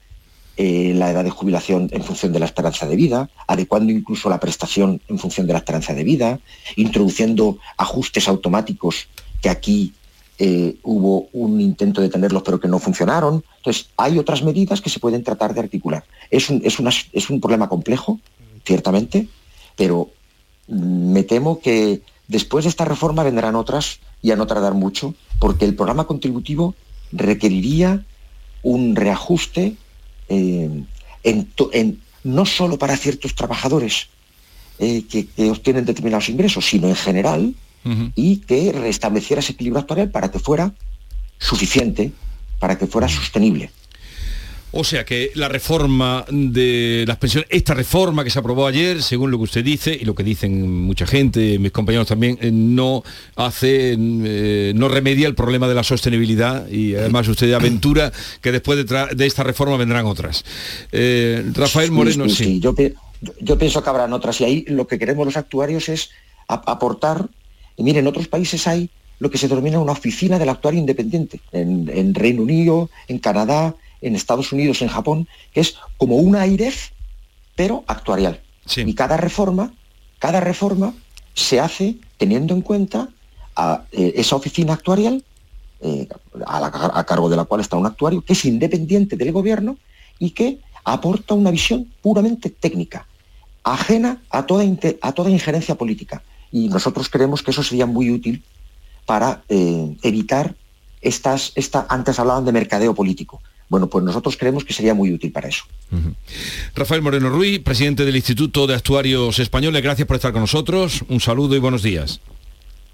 eh, la edad de jubilación en función de la esperanza de vida, adecuando incluso la prestación en función de la esperanza de vida, introduciendo ajustes automáticos que aquí eh, hubo un intento de tenerlos pero que no funcionaron. Entonces, hay otras medidas que se pueden tratar de articular. Es un, es es un problema complejo, ciertamente, pero me temo que después de esta reforma vendrán otras y a no tardar mucho, porque el programa contributivo requeriría un reajuste eh, en, no solo para ciertos trabajadores eh, que, obtienen determinados ingresos, sino en general, y que restableciera ese equilibrio actual para que fuera suficiente, para que fuera sostenible. O sea que la reforma de las pensiones, esta reforma que se aprobó ayer, según lo que usted dice y lo que dicen mucha gente, mis compañeros también, eh, no hace, eh, no remedia el problema de la sostenibilidad y además usted aventura que después de, esta reforma vendrán otras. Eh, Rafael Moreno, sí. Yo, pienso que habrán otras y ahí lo que queremos los actuarios es aportar, y miren, en otros países hay lo que se denomina una oficina del actuario independiente, en Reino Unido, en Canadá, en Estados Unidos, en Japón, que es como una AIREF, pero actuarial. Y cada reforma, cada reforma se hace teniendo en cuenta a eh, esa oficina actuarial, eh, a, cargo de la cual está un actuario, que es independiente del gobierno y que aporta una visión puramente técnica, ajena a toda, a toda injerencia política. Y nosotros creemos que eso sería muy útil para eh, evitar estas, esta, antes hablaban de mercadeo político. Bueno, pues nosotros creemos que sería muy útil para eso. Rafael Moreno Ruiz, presidente del Instituto de Actuarios Españoles, gracias por estar con nosotros. Un saludo y buenos días.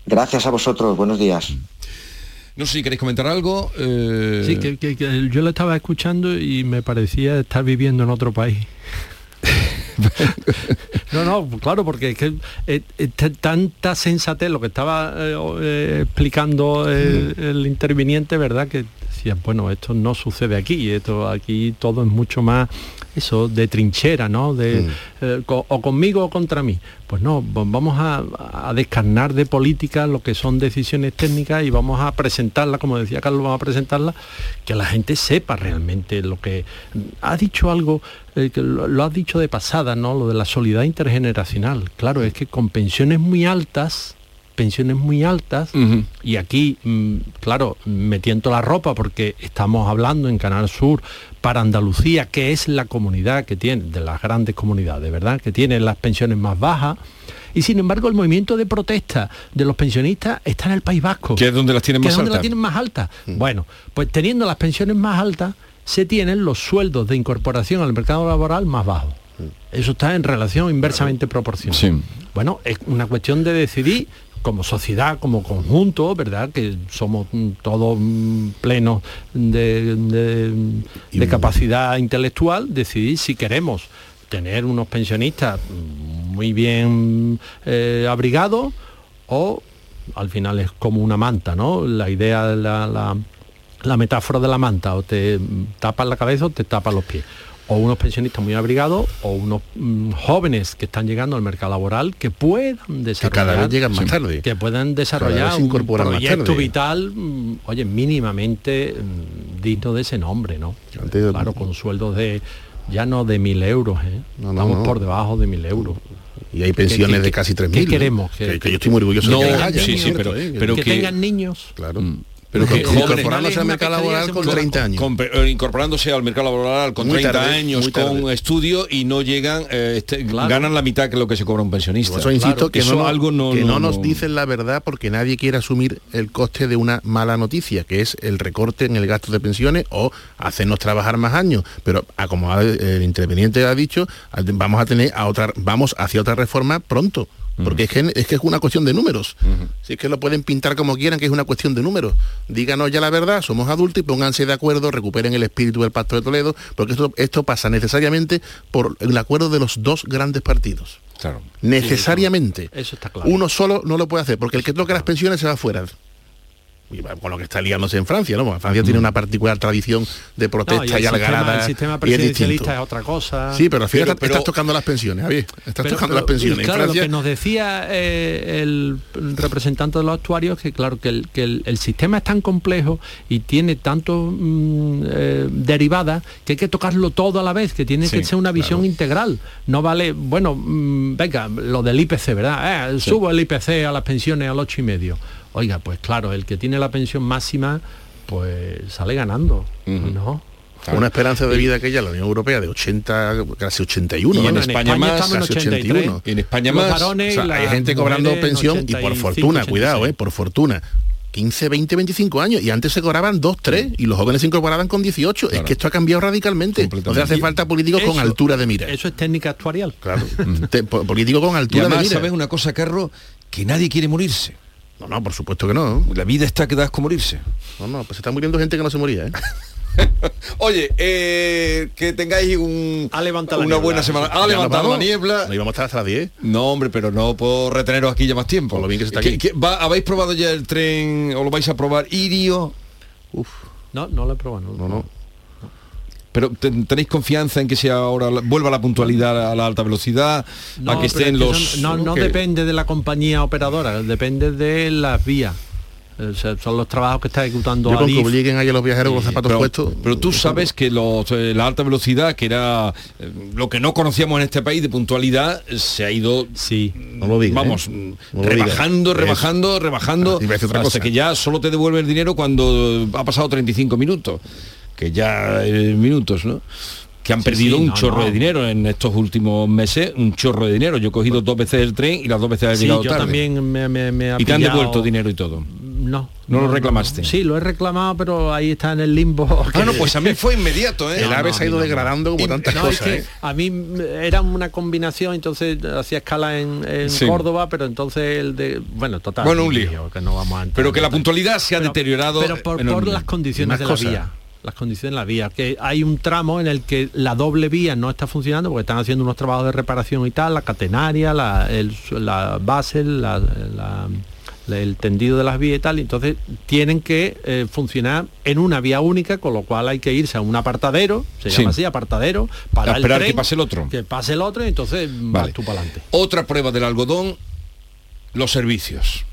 Gracias a vosotros, buenos días. No sé si queréis comentar algo. Eh, Sí, que, yo lo estaba escuchando y me parecía estar viviendo en otro país. *laughs* no, no, claro, porque es que eh, eh, tanta sensatez lo que estaba explicando el, interviniente, ¿verdad? Que bueno, esto no sucede aquí, esto aquí todo es mucho más eso de trinchera, ¿no? De, mm. eh, o conmigo o contra mí. Pues no, vamos a, descarnar de política lo que son decisiones técnicas y vamos a presentarla, como decía Carlos, vamos a presentarla, que la gente sepa realmente lo que... Ha dicho algo, eh, que lo, lo has dicho de pasada, ¿no? Lo de la solidaridad intergeneracional. Claro, es que con pensiones muy altas, pensiones muy altas y aquí, mm, claro, me tiento la ropa porque estamos hablando en Canal Sur para Andalucía, que es la comunidad que tiene, de las grandes comunidades, ¿verdad? Que tiene las pensiones más bajas. Y sin embargo el movimiento de protesta de los pensionistas está en el País Vasco. Que es donde las tienen más altas. Las tienen más altas. Bueno, pues teniendo las pensiones más altas, se tienen los sueldos de incorporación al mercado laboral más bajos. Eso está en relación inversamente proporcional. Bueno, es una cuestión de decidir como sociedad, como conjunto, ¿verdad? Que somos todos plenos de, capacidad intelectual, decidir si queremos tener unos pensionistas muy bien eh, abrigados o al final es como una manta, ¿no? La idea, la, la metáfora de la manta, o te tapas la cabeza o te tapas los pies o unos pensionistas muy abrigados o unos mm, jóvenes que están llegando al mercado laboral que puedan desarrollar que cada vez llegan más tarde. Que puedan desarrollar un proyecto vital mm, oye mínimamente mm, digno de ese nombre no claro con sueldos de ya no de mil euros ¿eh? estamos por debajo de mil euros. Y hay pensiones de casi 3.000 ¿qué queremos? Que, yo estoy muy orgulloso de que, sí, sí, pero, pero que, tengan niños. Claro Pero que- incorporándose al mercado laboral con 30 años. con- incorporándose al mercado laboral con Muy 30 tarde, años, muy tarde. con estudio y no llegan, eh, este, ganan la mitad que lo que se cobra un pensionista. Por eso insisto que, Eso no, nos- algo no, que no no- nos no- dicen la verdad porque nadie quiere asumir el coste de una mala noticia, que es el recorte en el gasto de pensiones o hacernos trabajar más años. Pero a como ha- el interveniente ha dicho, vamos a tener a otra, vamos hacia otra reforma pronto. Porque es, que, es que es una cuestión de números. Si es que lo pueden pintar como quieran, que es una cuestión de números. Díganos ya la verdad, somos adultos y pónganse de acuerdo, recuperen el espíritu del Pacto de Toledo, porque esto, esto pasa necesariamente por el acuerdo de los dos grandes partidos. Claro. Necesariamente. Eso está claro. Uno solo no lo puede hacer, porque el que toca las pensiones se va afuera. Con lo que está liándose en Francia, ¿no? Porque Francia tiene una particular tradición de protesta No, y y, el, sistema, algarada. el sistema y es presidencialista distinto. es otra cosa. Sí, pero al final Pero- estás- pero- estás tocando las pensiones, Javier. Estás Pero- tocando pero, las pensiones. En Claro, Francia- lo que nos decía eh, el representante de los actuarios que claro que el, que el- el sistema es tan complejo y tiene tanto mm, eh, derivadas que hay que tocarlo todo a la vez, que tiene Sí, que ser una visión integral. No vale, bueno, mm, venga, lo del IPC, ¿verdad? Eh, Sí. Subo el IPC a las pensiones al ocho y medio. Oiga, pues claro, el que tiene la pensión máxima, pues sale ganando, ¿no? Una esperanza de vida que ya la Unión Europea de 80, casi 81. Y en ¿no? España más, casi casi 83. Y en España más. varones O sea, y hay gente cobrando en pensión y por 85, fortuna, 86. cuidado, eh, por fortuna. 15, 20, 25 años y antes se cobraban 2, 3 y los jóvenes se incorporaban con 18. Es que esto ha cambiado radicalmente. Entonces hace falta políticos con Eso- altura de mira. Eso es técnica actuarial. Claro. Te- po- político con Y altura de además, mira. ¿sabes una cosa, Carlos? Que nadie quiere morirse. No, no, por supuesto que no. La vida está que das con morirse. No, no, pues se está muriendo gente que no se moría, ¿eh? *laughs* Oye, eh, que tengáis un, la una niebla. buena semana. Ha levantado la niebla. Nos íbamos a estar hasta las 10. No, hombre, pero no puedo reteneros aquí ya más tiempo. Por lo bien que se está ¿Qué- aquí. qué- va- ¿Habéis probado ya el tren o lo vais a probar Irio? No, no lo he probado. No, No, no. Pero ten- tenéis confianza en que sea ahora vuelva la puntualidad a la alta velocidad, No, a que estén es que los no, no que- depende de la compañía operadora, depende de las vías. O sea, son los trabajos que está ejecutando Yo con que obliguen ahí a los viajeros con los zapatos pero, puestos. pero tú sabes que los, eh, la alta velocidad, que era eh, lo que no conocíamos en este país de puntualidad, eh, se ha ido sí. No lo digas, vamos ¿eh? No lo rebajando, rebajando, rebajando, otra hasta cosa. que ya solo te devuelve el dinero cuando ha pasado 35 minutos, que ya eh, minutos, ¿no? Que han Sí, perdido sí, un no, chorro no. de dinero en estos últimos meses, un chorro de dinero. Yo he cogido dos veces el tren y las dos veces he Sí, llegado yo tarde. también me, me, me ha y te han devuelto dinero y todo. No. ¿No lo reclamaste? Sí, lo he reclamado, pero ahí está en el limbo. *laughs* Ah, no, pues a mí fue inmediato, ¿eh? *laughs* El ave no, se ha ido no, no. degradando como tantas No, es cosas. que ¿eh? a mí era una combinación, entonces hacía escala en, en Sí. Córdoba, pero entonces el de... Bueno, total. Bueno, un lío. Que no vamos a entrar Pero que la puntualidad se ha Pero- deteriorado Pero por, las condiciones de la cosas. vía. Las condiciones de la vía. Que hay un tramo en el que la doble vía no está funcionando porque están haciendo unos trabajos de reparación y tal, la catenaria, la, el, la base, la- la- el tendido de las vías y tal, y entonces tienen que eh, funcionar en una vía única, con lo cual hay que irse a un apartadero, se Sí. llama así, apartadero, para A esperar el que pase el otro. Que pase el otro y entonces Vale. vas tú para adelante. Otra prueba del algodón, los servicios.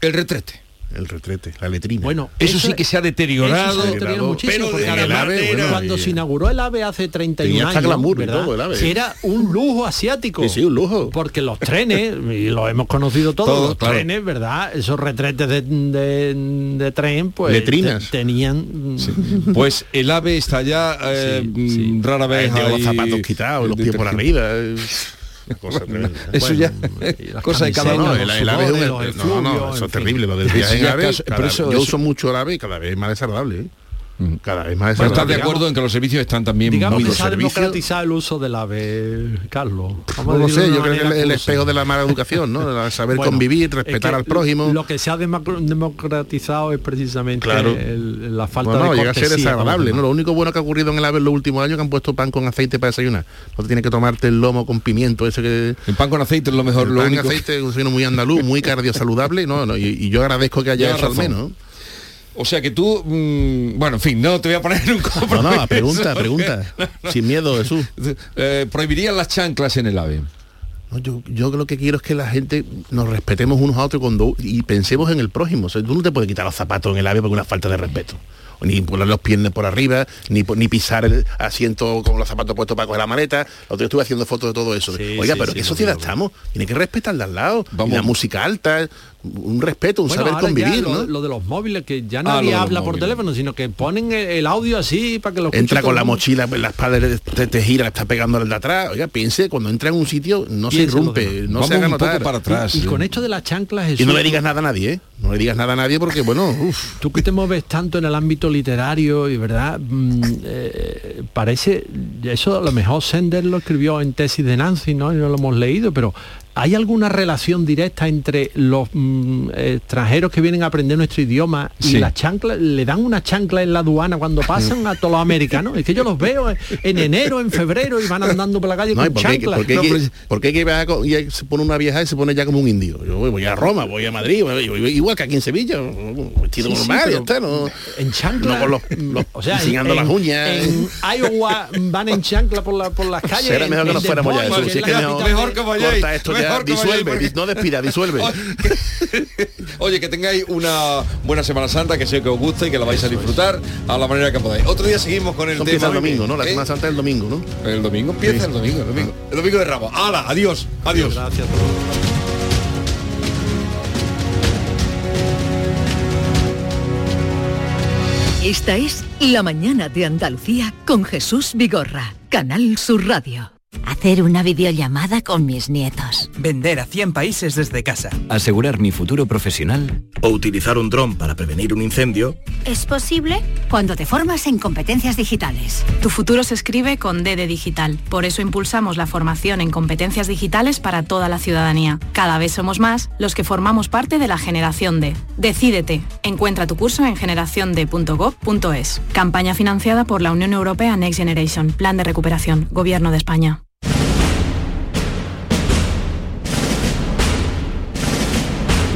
El retrete. El retrete, la letrina. Bueno, Eso, sí que se ha deteriorado. Eso se ha deteriorado muchísimo, pero porque manera- cuando y- se inauguró el AVE hace 31 Tenía años, glamour y ¿verdad? todo el AVE. que era un lujo asiático. Sí, sí, un lujo. Porque los trenes, y lo hemos conocido todos, Todo, los claro. trenes, ¿verdad? Esos retretes de, de- de tren, pues Letrinas. te- tenían... mm, Pues el ave está ya eh, Sí, sí. rara vez. Lleva los ahí- zapatos quitados, los pies por arriba. *laughs* Cosa tremenda. Eso ya *laughs* cosa de cada uno. No, el, el ave no, no, eso es terrible, lo del viaje en ave. cada- yo uso mucho el ave y cada vez es más desagradable. ¿eh? Cada vez más Pero estás de acuerdo en que los servicios están también Digamos muy se ha servicios- democratizado el uso del AVE, Carlos. Vamos No lo sé, yo creo que el, espejo de la mala educación, ¿no? *laughs* El saber Bueno, convivir, es respetar que al prójimo. Lo que se ha democ- democratizado es precisamente Claro. el- la falta Bueno, de llega a ser desagradable, ¿no? Lo único bueno que ha ocurrido en el AVE en los últimos años es que han puesto pan con aceite para desayunar. No te tienes que tomarte el lomo con pimiento, ese que... El pan con aceite es lo mejor, el lo pan único. aceite es un muy andaluz, muy *laughs* cardiosaludable, ¿no? no y, y yo agradezco que haya eso al menos. O sea que tú, mm, bueno, en fin, no te voy a poner en un *laughs* No, compromiso. no, pregunta, *laughs* pregunta. Sin miedo, Jesús. Eh, prohibirían las chanclas en el ave. No, yo, yo lo que quiero es que la gente nos respetemos unos a otros cuando, y pensemos en el prójimo. O sea, tú no te puedes quitar los zapatos en el ave porque una falta de respeto. Ni poner los pies por arriba, ni, ni pisar el asiento con los zapatos puestos para coger la maleta. Lo otro estuve haciendo fotos de todo eso. Sí, Oiga, sí, pero sí, ¿qué sociedad estamos? Tiene que respetar de al lado. Vamos. Y la música alta. Un respeto, un Bueno, saber convivir, lo, ¿no? lo de los móviles, que ya Ah, nadie habla por móviles. teléfono, sino que ponen el, el audio así para que lo Entra con la mundo. mochila en la espalda, te, te gira, está pegándole el de atrás. Oiga, piense, cuando entra en un sitio, no se Piensa irrumpe, no Vamos se haga un poco notar. para atrás. Y- y con esto de las chanclas, Y no Jesús- le digas nada a nadie, ¿eh? No le digas nada a nadie porque, bueno, uf. Tú que te mueves tanto en el ámbito literario y verdad, Mm, eh, parece, eso a lo mejor Sender lo escribió en tesis de Nancy, ¿no? Y no lo hemos leído, pero ¿hay alguna relación directa entre los mm, extranjeros que vienen a aprender nuestro idioma y Sí. las chanclas? ¿Le dan una chancla en la aduana cuando pasan a todos los americanos? Es que yo los veo en enero, en febrero y van andando por la calle No, ¿y con por qué, chanclas. por qué No, que- pero- por qué que va con- y se pone una vieja y se pone ya como un indio? Yo voy, a Roma, voy a Madrid, voy- voy- igual que aquí en Sevilla, vestido Sí, sí, normal, ya está, ¿no? en chancla No con los, los- o sea, en- las uñas. En Iowa van en chancla por, la, por las calles. Será mejor que nos fuéramos ya, si es que mejor- que vayáis, Corta esto ya, mejor disuelve, porque- no despida, disuelve. *laughs* Oye, que tengáis una buena Semana Santa, que sé que os gusta y que la vais a disfrutar a la manera que podáis. Otro día seguimos con el Eso tema. empieza el domingo, ¿no? La ¿eh? Semana Santa es el domingo, ¿no? El domingo empieza Sí. el domingo, el domingo. El domingo de Ramos. ¡Hala! Adiós, adiós. Gracias. Esta es La mañana de Andalucía con Jesús Vigorra, Canal Sur Radio. Hacer una videollamada con mis nietos. Vender a 100 países desde casa. Asegurar mi futuro profesional. O utilizar un dron para prevenir un incendio. Es posible cuando te formas en competencias digitales. Tu futuro se escribe con D de digital. Por eso impulsamos la formación en competencias digitales para toda la ciudadanía. Cada vez somos más los que formamos parte de la generación D. Decídete. Encuentra tu curso en generaciond.gov.es. Campaña financiada por la Unión Europea Next Generation. Plan de recuperación. Gobierno de España.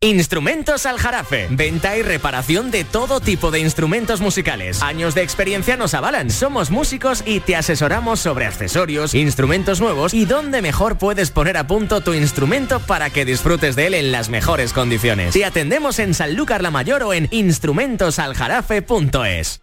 Instrumentos Aljarafe. Venta y reparación de todo tipo de instrumentos musicales. Años de experiencia nos avalan. Somos músicos y te asesoramos sobre accesorios, instrumentos nuevos y dónde mejor puedes poner a punto tu instrumento para que disfrutes de él en las mejores condiciones. Te atendemos en Sanlúcar la Mayor o en instrumentosaljarafe.es.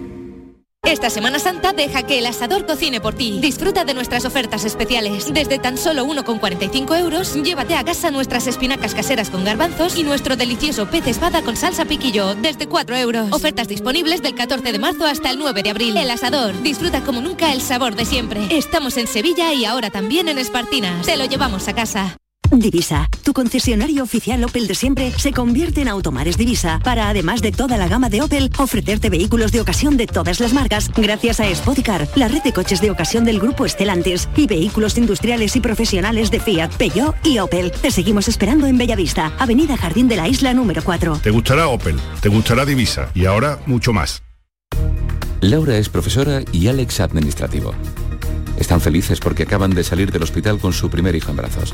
Esta Semana Santa deja que el asador cocine por ti. Disfruta de nuestras ofertas especiales. Desde tan solo 1,45 euros, llévate a casa nuestras espinacas caseras con garbanzos y nuestro delicioso pez espada con salsa piquillo, desde 4 euros. Ofertas disponibles del 14 de marzo hasta el 9 de abril. El asador, disfruta como nunca el sabor de siempre. Estamos en Sevilla y ahora también en Espartinas. Te lo llevamos a casa. Divisa, tu concesionario oficial Opel de siempre, se convierte en Automares Divisa para, además de toda la gama de Opel, ofrecerte vehículos de ocasión de todas las marcas, gracias a Spoticar, la red de coches de ocasión del grupo Estelantes y vehículos industriales y profesionales de Fiat, Peugeot y Opel. Te seguimos esperando en Bellavista, Avenida Jardín de la Isla número 4. Te gustará Opel, te gustará Divisa y ahora mucho más. Laura es profesora y Alex administrativo. Están felices porque acaban de salir del hospital con su primer hijo en brazos.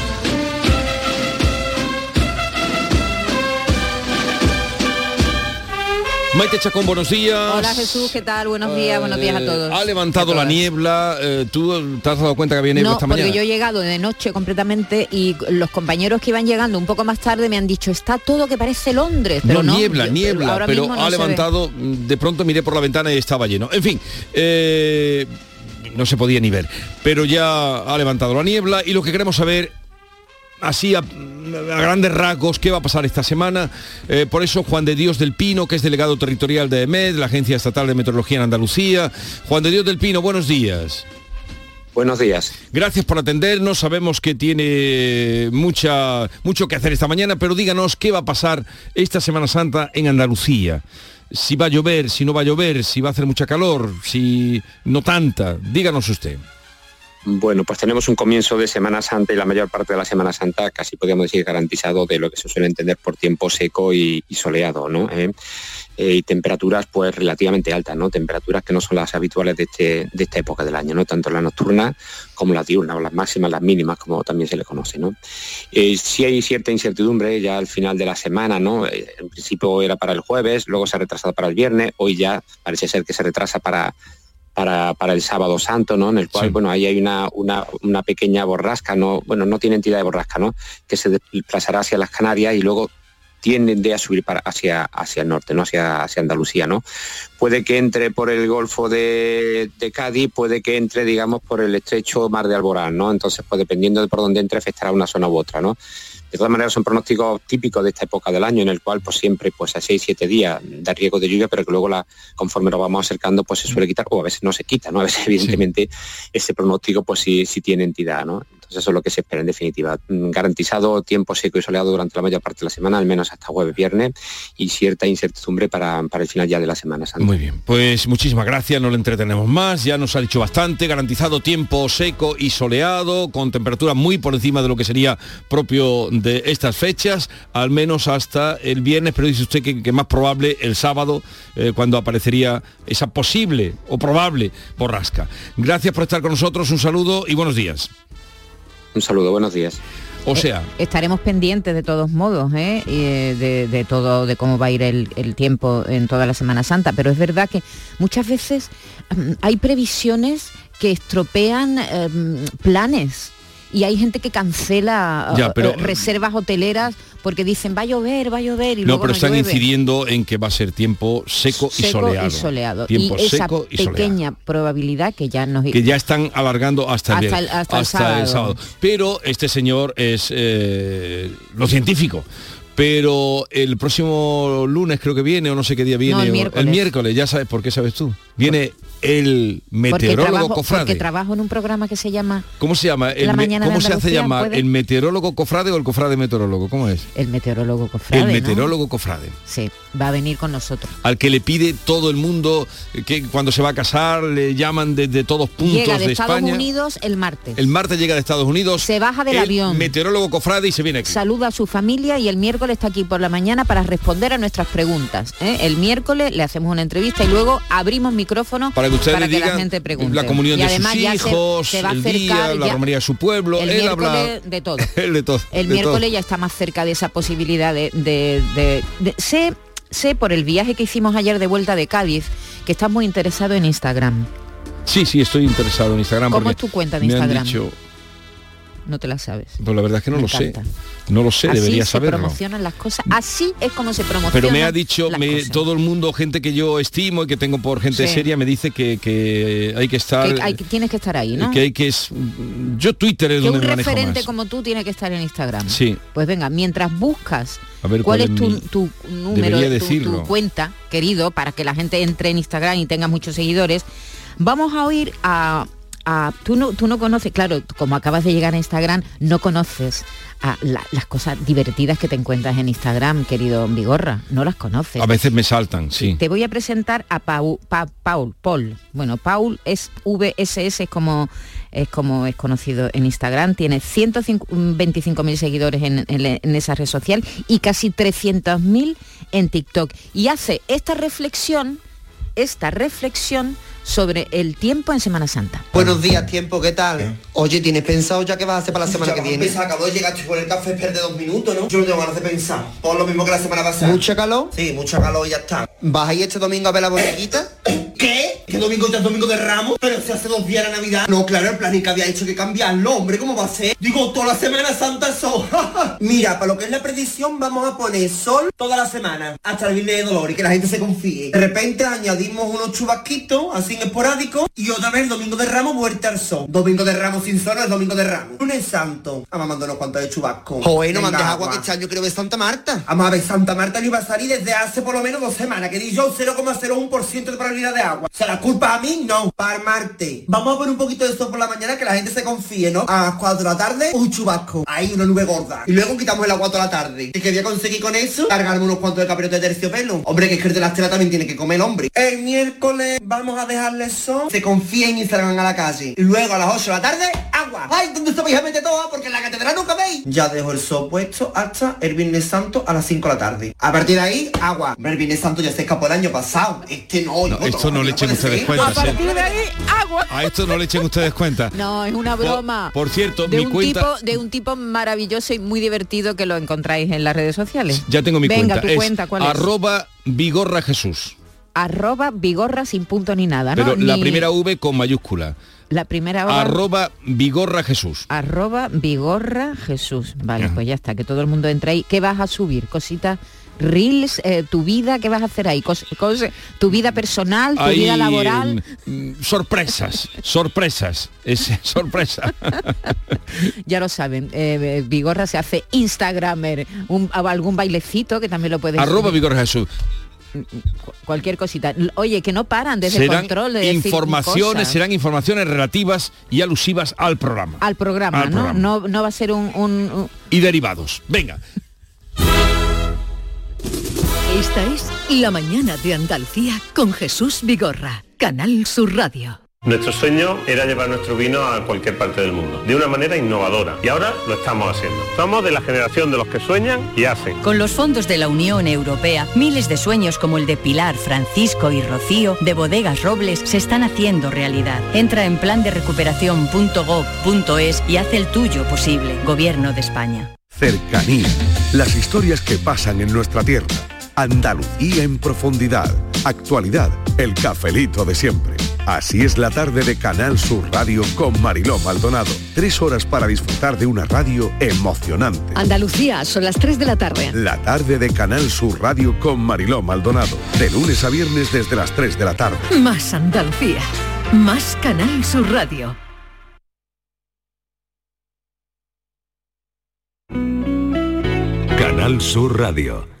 Maite Chacón, buenos días. Hola Jesús, ¿qué tal? Buenos días, buenos días a Eh, todos. Ha levantado la niebla. eh, ¿Tú te has dado cuenta que había niebla No, esta porque mañana? yo he llegado de noche completamente y los compañeros que iban llegando un poco más tarde me han dicho, está todo que parece Londres, pero no, no. niebla, yo- niebla, ahora pero mismo no ha ve. levantado, mm, de pronto miré por la ventana y estaba lleno. En fin, eh, no se podía ni ver, pero ya ha levantado la niebla y lo que queremos saber, así a, a grandes rasgos, qué va a pasar esta semana. Eh, por eso Juan de Dios del Pino, que es delegado territorial de EMED, la Agencia Estatal de Meteorología en Andalucía. Juan de Dios del Pino, buenos días. Buenos días. Gracias por atendernos. Sabemos que tiene mucha, mucho que hacer esta mañana, pero díganos qué va a pasar esta Semana Santa en Andalucía. Si va a llover, si no va a llover, si va a hacer mucha calor, si no tanta. Díganos usted. Bueno, pues tenemos un comienzo de Semana Santa y la mayor parte de la Semana Santa casi podríamos decir garantizado de lo que se suele entender por tiempo seco y, soleado, ¿no? Eh, eh, y temperaturas pues relativamente altas, ¿no? Temperaturas que no son las habituales de, este, de esta época del año, ¿no? Tanto la nocturna como la diurna, o las máximas, las mínimas, como también se le conoce, ¿no? Eh, sí hay cierta incertidumbre ya al final de la semana, ¿no? Eh, en principio era para el jueves, luego se ha retrasado para el viernes, hoy ya parece ser que se retrasa para para, para el sábado santo, ¿no? En el cual, bueno, ahí hay una, una, una pequeña borrasca, no, bueno, no tiene entidad de borrasca, ¿no? Que se desplazará hacia las Canarias y luego tiende a subir para, hacia, hacia el norte, ¿no? Hacia, hacia Andalucía, ¿no? Puede que entre por el Golfo de, Cádiz, puede que entre, digamos, por el estrecho Mar de Alborán, ¿no? Entonces, pues dependiendo de por dónde entre, afectará una zona u otra, ¿no? De todas maneras son pronósticos típicos de esta época del año en el cual pues siempre pues a 6-7 días da riesgo de lluvia, pero que luego la, conforme lo vamos acercando pues se suele quitar o a veces no se quita, ¿no? A veces *laughs* evidentemente ese pronóstico pues sí, sí tiene entidad, ¿no? Entonces eso es lo que se espera en definitiva. Mm, Garantizado tiempo seco y soleado durante la mayor parte de la semana, al menos hasta jueves, viernes, y cierta incertidumbre para, para el final ya de la Semana Santa. Muy bien, pues muchísimas gracias, no le entretenemos más, ya nos ha dicho bastante, garantizado tiempo seco y soleado, con temperaturas muy por encima de lo que sería propio de estas fechas, al menos hasta el viernes, pero dice usted que, más probable el sábado, eh, cuando aparecería esa posible o probable borrasca. Gracias por estar con nosotros, un saludo y buenos días. Un saludo, buenos días. O sea, Estaremos pendientes de todos modos, ¿eh? Eh, de, de todo, de cómo va a ir el, el tiempo en toda la Semana Santa. Pero es verdad que muchas veces mm, hay previsiones que estropean em, planes. Y hay gente que cancela Ya, eh, pero- eh, reservas hoteleras porque dicen va a llover, va a llover y no, luego pero no están llueve. incidiendo en que va a ser tiempo seco, y Seco soleado. y soleado. Tiempo y esa seco y soleado. pequeña probabilidad que ya nos que ya están alargando hasta, el, Hasta el- el sábado. Pero este señor es eh, lo científico. Pero el próximo lunes creo que viene, o no sé qué día viene. el miércoles. miércoles, ya sabes, ¿por qué sabes tú? Viene el porque meteorólogo trabajo, cofrade. porque trabajo en un programa que se llama ¿Cómo se llama? El La mañana ¿Cómo se hace llamar? ¿puede? ¿El meteorólogo cofrade o el cofrade meteorólogo? ¿Cómo es? el meteorólogo cofrade. el ¿no? meteorólogo cofrade. Sí, va a venir con nosotros. Al que le pide todo el mundo eh, que cuando se va a casar le llaman desde todos puntos Llega de, de Estados España. Unidos el martes. El martes llega de Estados Unidos. Se baja del el avión. Meteorólogo cofrade y se viene aquí. Saluda a su familia y el miércoles está aquí por la mañana para responder a nuestras preguntas. ¿eh? El miércoles le hacemos una entrevista y luego abrimos micrófono para que ustedes para que la gente pregunte. la comunión y de sus se- hijos, se, va a el acercar día, la romería de su pueblo. el él habla de todo. *laughs* él de todo. El de miércoles todo. ya está más cerca de esa posibilidad de... de- de- de- sé, sé por el viaje que hicimos ayer de vuelta de Cádiz que estás muy interesado en Instagram. Sí, sí, estoy interesado en Instagram. ¿Cómo es tu cuenta de me han Instagram? dicho- no te la sabes. Pues la verdad es que no Me lo sé. No lo sé, Así debería se saberlo. promocionan las cosas. Así es como se promocionan. Pero me ha dicho me- todo el mundo, gente que yo estimo y que tengo por gente Sí. seria, me dice que, que hay que estar... que hay que- tienes que estar ahí, ¿no? que hay que es yo Twitter es que donde un me referente más. como tú tiene que estar en Instagram. Sí. Pues venga, mientras buscas A ver, cuál, ¿cuál es tu, número, tu- tu, cuenta, querido, para que la gente entre en Instagram y tenga muchos seguidores, vamos a oír a... a- tú, no, tú no conoces, claro, como acabas de llegar a Instagram, no conoces a la- las cosas divertidas que te encuentras en Instagram, querido Vigorra, no las conoces. A veces me saltan, sí. Te voy a presentar a Pau, Pa- Paul, Paul. Bueno, Paul es VSS, es como es como es conocido en Instagram, tiene 125.000 seguidores en, en- en esa red social y casi 300.000 en TikTok. Y hace esta reflexión, esta reflexión sobre el tiempo en Semana Santa. Buenos días, tiempo, ¿qué tal? Oye, ¿tienes pensado ya qué vas a hacer para la semana que viene? Pensaba, acabo de llegar, estoy con el café de dos minutos, ¿no? Yo no tengo ganas de pensar. Por lo mismo que la semana pasada. ¿Mucha calor? Sí, mucha calor y ya está. ¿Vas a ir este domingo a ver la borriquita? *coughs* ¿Qué? ¿Qué domingo ya es domingo de Ramos? Pero si hace dos días era Navidad. No, claro, el plan que había hecho que cambiarlo, hombre, ¿cómo va a ser? Digo, toda la Semana Santa sol. *laughs* Mira, para lo que es la predicción vamos a poner sol toda la semana, hasta el viernes de dolor y que la gente se confíe. De repente añadimos unos chubasquitos, así en esporádicos, y otra vez el domingo de Ramos vuelta al sol. Domingo de Ramos sin sol es domingo de Ramos. Lunes santo. Vamos mandando unos cuantos de chubasco. Joder, no mandes agua que este año quiero ver Santa Marta. Vamos a ver, Santa Marta no iba a salir desde hace por lo menos dos semanas, que di yo 0,01% de probabilidad de agua. O sea, la culpa a mí, no, para Marte. Vamos a poner un poquito de esto por la mañana que la gente se confíe, ¿no? A las 4 de la tarde, un chubasco. Ahí, una nube gorda. Y luego quitamos el agua toda la tarde. ¿Qué quería conseguir con eso? Cargarme unos cuantos de capirote de terciopelo. Hombre, que es que el de las telas también tiene que comer hombre. El miércoles vamos a dejarle eso. Se confíen y salgan a la calle. Y luego a las 8 de la tarde, agua. Ay, ¿dónde se vais a meter todo? Porque en la catedral nunca veis. Ya dejo el sol puesto hasta el Viernes Santo a las 5 de la tarde. A partir de ahí, agua. El Viernes Santo ya se escapó el año pasado. Este no. No, esto no le echen ustedes cuenta, A partir de ahí, agua. A esto no le echen ustedes cuenta. No, es una broma. Por cierto, de mi un cuenta tipo de un tipo maravilloso y muy divertido que lo encontráis en las redes sociales. ya tengo mi Venga, cuenta. tu es cuenta, ¿cuál es? arroba Vigorra Jesús. Arroba vigorra sin punto ni nada, ¿no? Pero la Ni- primera V con mayúscula. la primera hora Arroba Vigorra Jesús. arroba vigorra Jesús. Vale, pues ya está, que todo el mundo entre ahí. ¿Qué vas a subir? Cositas, reels, eh, tu vida, ¿qué vas a hacer ahí? Cos- cos- tu vida personal, tu Hay, vida laboral. mm, sorpresas, sorpresas, es *laughs* sorpresa. *laughs* Ya lo saben, eh, eh, Vigorra se hace Instagramer, un- algún bailecito que también lo puedes Arroba Vigorra Jesús. Cualquier cosita. Oye, que no paran desde Serán el control de informaciones, serán informaciones relativas y alusivas al programa. al programa, al ¿no? programa. No, no va a ser un- un- un, Y derivados. Venga. Esta es La mañana de Andalucía con Jesús Vigorra, Canal Sur Radio. Nuestro sueño era llevar nuestro vino a cualquier parte del mundo, de una manera innovadora. Y ahora lo estamos haciendo. Somos de la generación de los que sueñan y hacen. Con los fondos de la Unión Europea, miles de sueños como el de Pilar, Francisco y Rocío de Bodegas Robles se están haciendo realidad. Entra en plan de recuperación.gov.es y haz el tuyo posible. Gobierno de España. Cercanía. Las historias que pasan en nuestra tierra. Andalucía en profundidad. Actualidad. El cafelito de siempre. Así es la tarde de Canal Sur Radio con Mariló Maldonado. Tres horas para disfrutar de una radio emocionante. Andalucía, son las 3 de la tarde. La tarde de Canal Sur Radio con Mariló Maldonado. De lunes a viernes desde las 3 de la tarde. Más Andalucía, más Canal Sur Radio. Canal Sur Radio.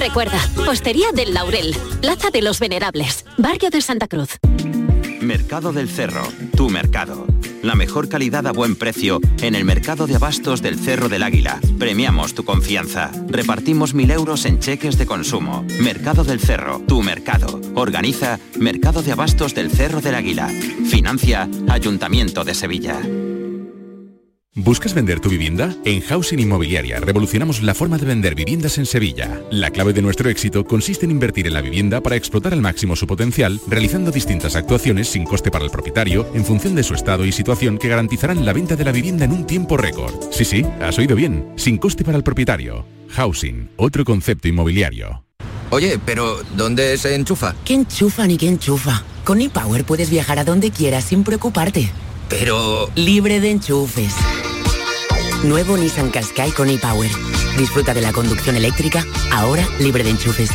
Recuerda, Postería del Laurel, Plaza de los Venerables, Barrio de Santa Cruz. Mercado del Cerro, tu mercado. La mejor calidad a buen precio en el mercado de abastos del Cerro del Águila. Premiamos tu confianza. Repartimos mil euros en cheques de consumo. Mercado del Cerro, tu mercado. Organiza Mercado de Abastos del Cerro del Águila. Financia Ayuntamiento de Sevilla. ¿Buscas vender tu vivienda? En Housing Inmobiliaria revolucionamos la forma de vender viviendas en Sevilla. La clave de nuestro éxito consiste en invertir en la vivienda para explotar al máximo su potencial, realizando distintas actuaciones sin coste para el propietario en función de su estado y situación que garantizarán la venta de la vivienda en un tiempo récord. Sí, sí, has oído bien, sin coste para el propietario. Housing, otro concepto inmobiliario. Oye, pero ¿dónde se enchufa? ¿Qué enchufa ni qué enchufa? Con ePower puedes viajar a donde quieras sin preocuparte. Pero... Libre de enchufes. Nuevo Nissan Qashqai con ePower. Disfruta de la conducción eléctrica, ahora libre de enchufes.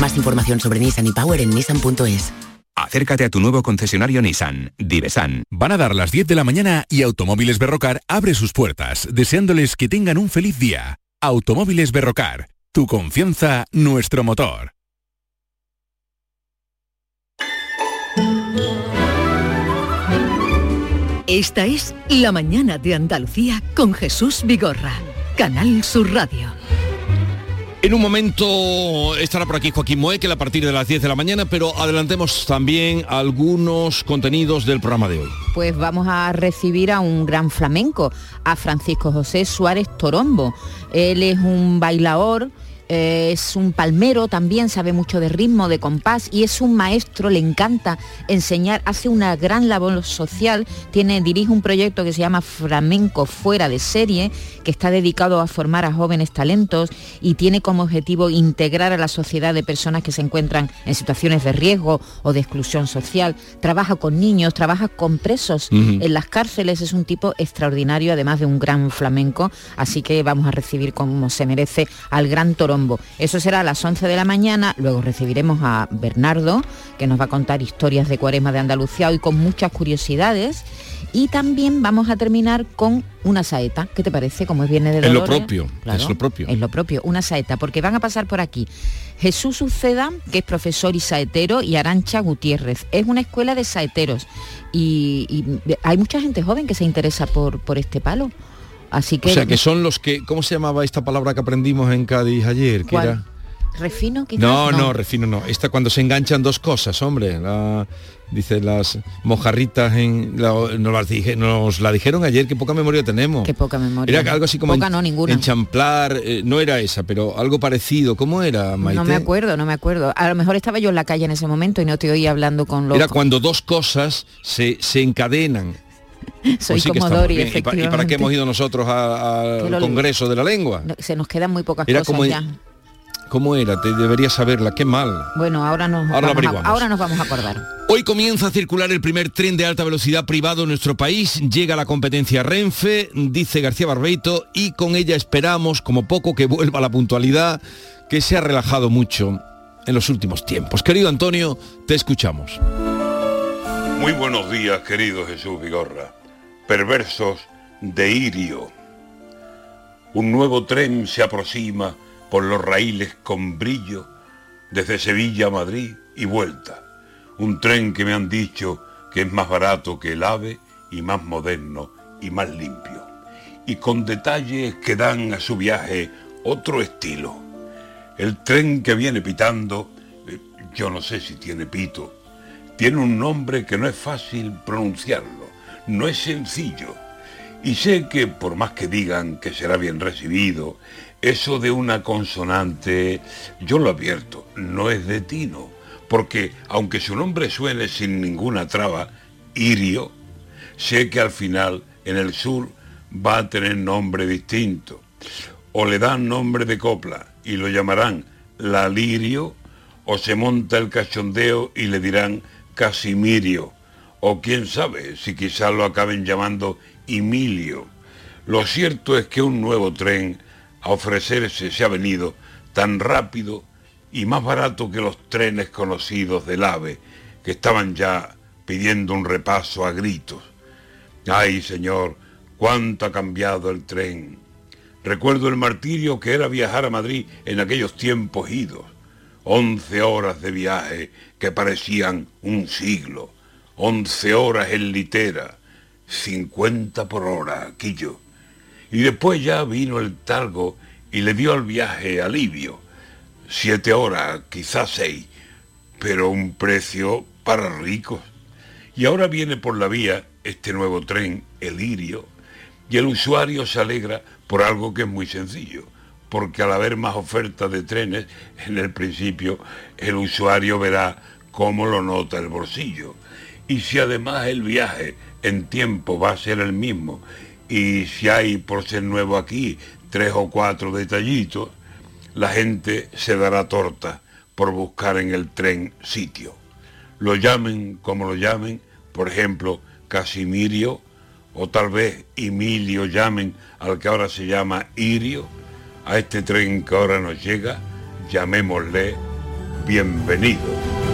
Más información sobre Nissan ePower en nissan.es. Acércate a tu nuevo concesionario Nissan, Divesan. Van a dar las 10 de la mañana y Automóviles Berrocar abre sus puertas, deseándoles que tengan un feliz día. Automóviles Berrocar, tu confianza, nuestro motor. Esta es La Mañana de Andalucía con Jesús Vigorra, Canal Sur Radio. En un momento estará por aquí Joaquín Moekel a partir de las 10 de la mañana, pero adelantemos también algunos contenidos del programa de hoy. Pues vamos a recibir a un gran flamenco, a Francisco José Suárez Torombo. Él es un bailador eh, es un palmero también, sabe mucho de ritmo, de compás y es un maestro, le encanta enseñar, hace una gran labor social, tiene, dirige un proyecto que se llama Flamenco Fuera de Serie, que está dedicado a formar a jóvenes talentos y tiene como objetivo integrar a la sociedad de personas que se encuentran en situaciones de riesgo o de exclusión social. Trabaja con niños, trabaja con presos en las cárceles, es un tipo extraordinario, además de un gran flamenco, así que vamos a recibir como se merece al gran Toro eso será a las 11 de la mañana, luego recibiremos a Bernardo, que nos va a contar historias de Cuaresma de Andalucía hoy con muchas curiosidades. Y también vamos a terminar con una saeta. ¿Qué te parece? Como viene de Es lo propio, es lo propio. Es lo propio, una saeta, porque van a pasar por aquí Jesús Uceda, que es profesor y saetero, y Arancha Gutiérrez. Es una escuela de saeteros y, y hay mucha gente joven que se interesa por, por este palo. Así que, o sea, que son los que, ¿cómo se llamaba esta palabra que aprendimos en Cádiz ayer? Que era... ¿Refino? Quizás? No, no, refino no. Esta cuando se enganchan dos cosas, hombre. La, dice las mojarritas en nos, las dije, nos la dijeron ayer, que poca memoria tenemos. Qué poca memoria. Era algo así como poca, en, no, ninguna. enchamplar, eh, no era esa, pero algo parecido. ¿Cómo era, Maite? No me acuerdo, no me acuerdo. A lo mejor estaba yo en la calle en ese momento y no te oí hablando con los... Era cuando dos cosas se, se encadenan. Soy Pues sí que como Dori. ¿Y pa- ¿Y, para qué hemos ido nosotros al Congreso de la Lengua? No, Se nos quedan muy pocas Era cosas como- ya. ¿Cómo era? Te deberías saberla. Qué mal. Bueno, ahora nos, Ahora vamos a, ahora nos vamos a acordar. Hoy comienza a circular el primer tren de alta velocidad privado en nuestro país. Llega la competencia Renfe, dice García Barbeito, y con ella esperamos como poco que vuelva la puntualidad, que se ha relajado mucho en los últimos tiempos. Querido Antonio, te escuchamos. Muy buenos días, querido Jesús Vigorra. Perversos de Irio. Un nuevo tren se aproxima por los raíles con brillo desde Sevilla a Madrid y vuelta. Un tren que me han dicho que es más barato que el AVE y más moderno y más limpio. Y con detalles que dan a su viaje otro estilo. El tren que viene pitando, eh, yo no sé si tiene pito, tiene un nombre que no es fácil pronunciarlo, no es sencillo. Y sé que por más que digan que será bien recibido, eso de una consonante, yo lo advierto, no es de tino, porque aunque su nombre suene sin ninguna traba, Irio, sé que al final en el sur va a tener nombre distinto. O le dan nombre de copla y lo llamarán la lirio, o se monta el cachondeo y le dirán Casimirio, o quién sabe si quizás lo acaben llamando Emilio. Lo cierto es que un nuevo tren a ofrecerse se ha venido tan rápido y más barato que los trenes conocidos del AVE, que estaban ya pidiendo un repaso a gritos. Ay, señor, cuánto ha cambiado el tren. Recuerdo el martirio que era viajar a Madrid en aquellos tiempos idos. Once horas de viaje que parecían un siglo. Once horas en litera. Cincuenta por hora, Quillo. Y después ya vino el talgo y le dio al viaje alivio. Siete horas, quizás seis, pero un precio para ricos. Y ahora viene por la vía este nuevo tren, el Irio, y el usuario se alegra por algo que es muy sencillo, porque al haber más oferta de trenes, en el principio el usuario verá cómo lo nota el bolsillo. Y si además el viaje en tiempo va a ser el mismo, y si hay por ser nuevo aquí tres o cuatro detallitos, la gente se dará torta por buscar en el tren sitio. Lo llamen como lo llamen, por ejemplo, Casimirio, o tal vez Emilio llamen al que ahora se llama Irio, a este tren que ahora nos llega, llamémosle bienvenido.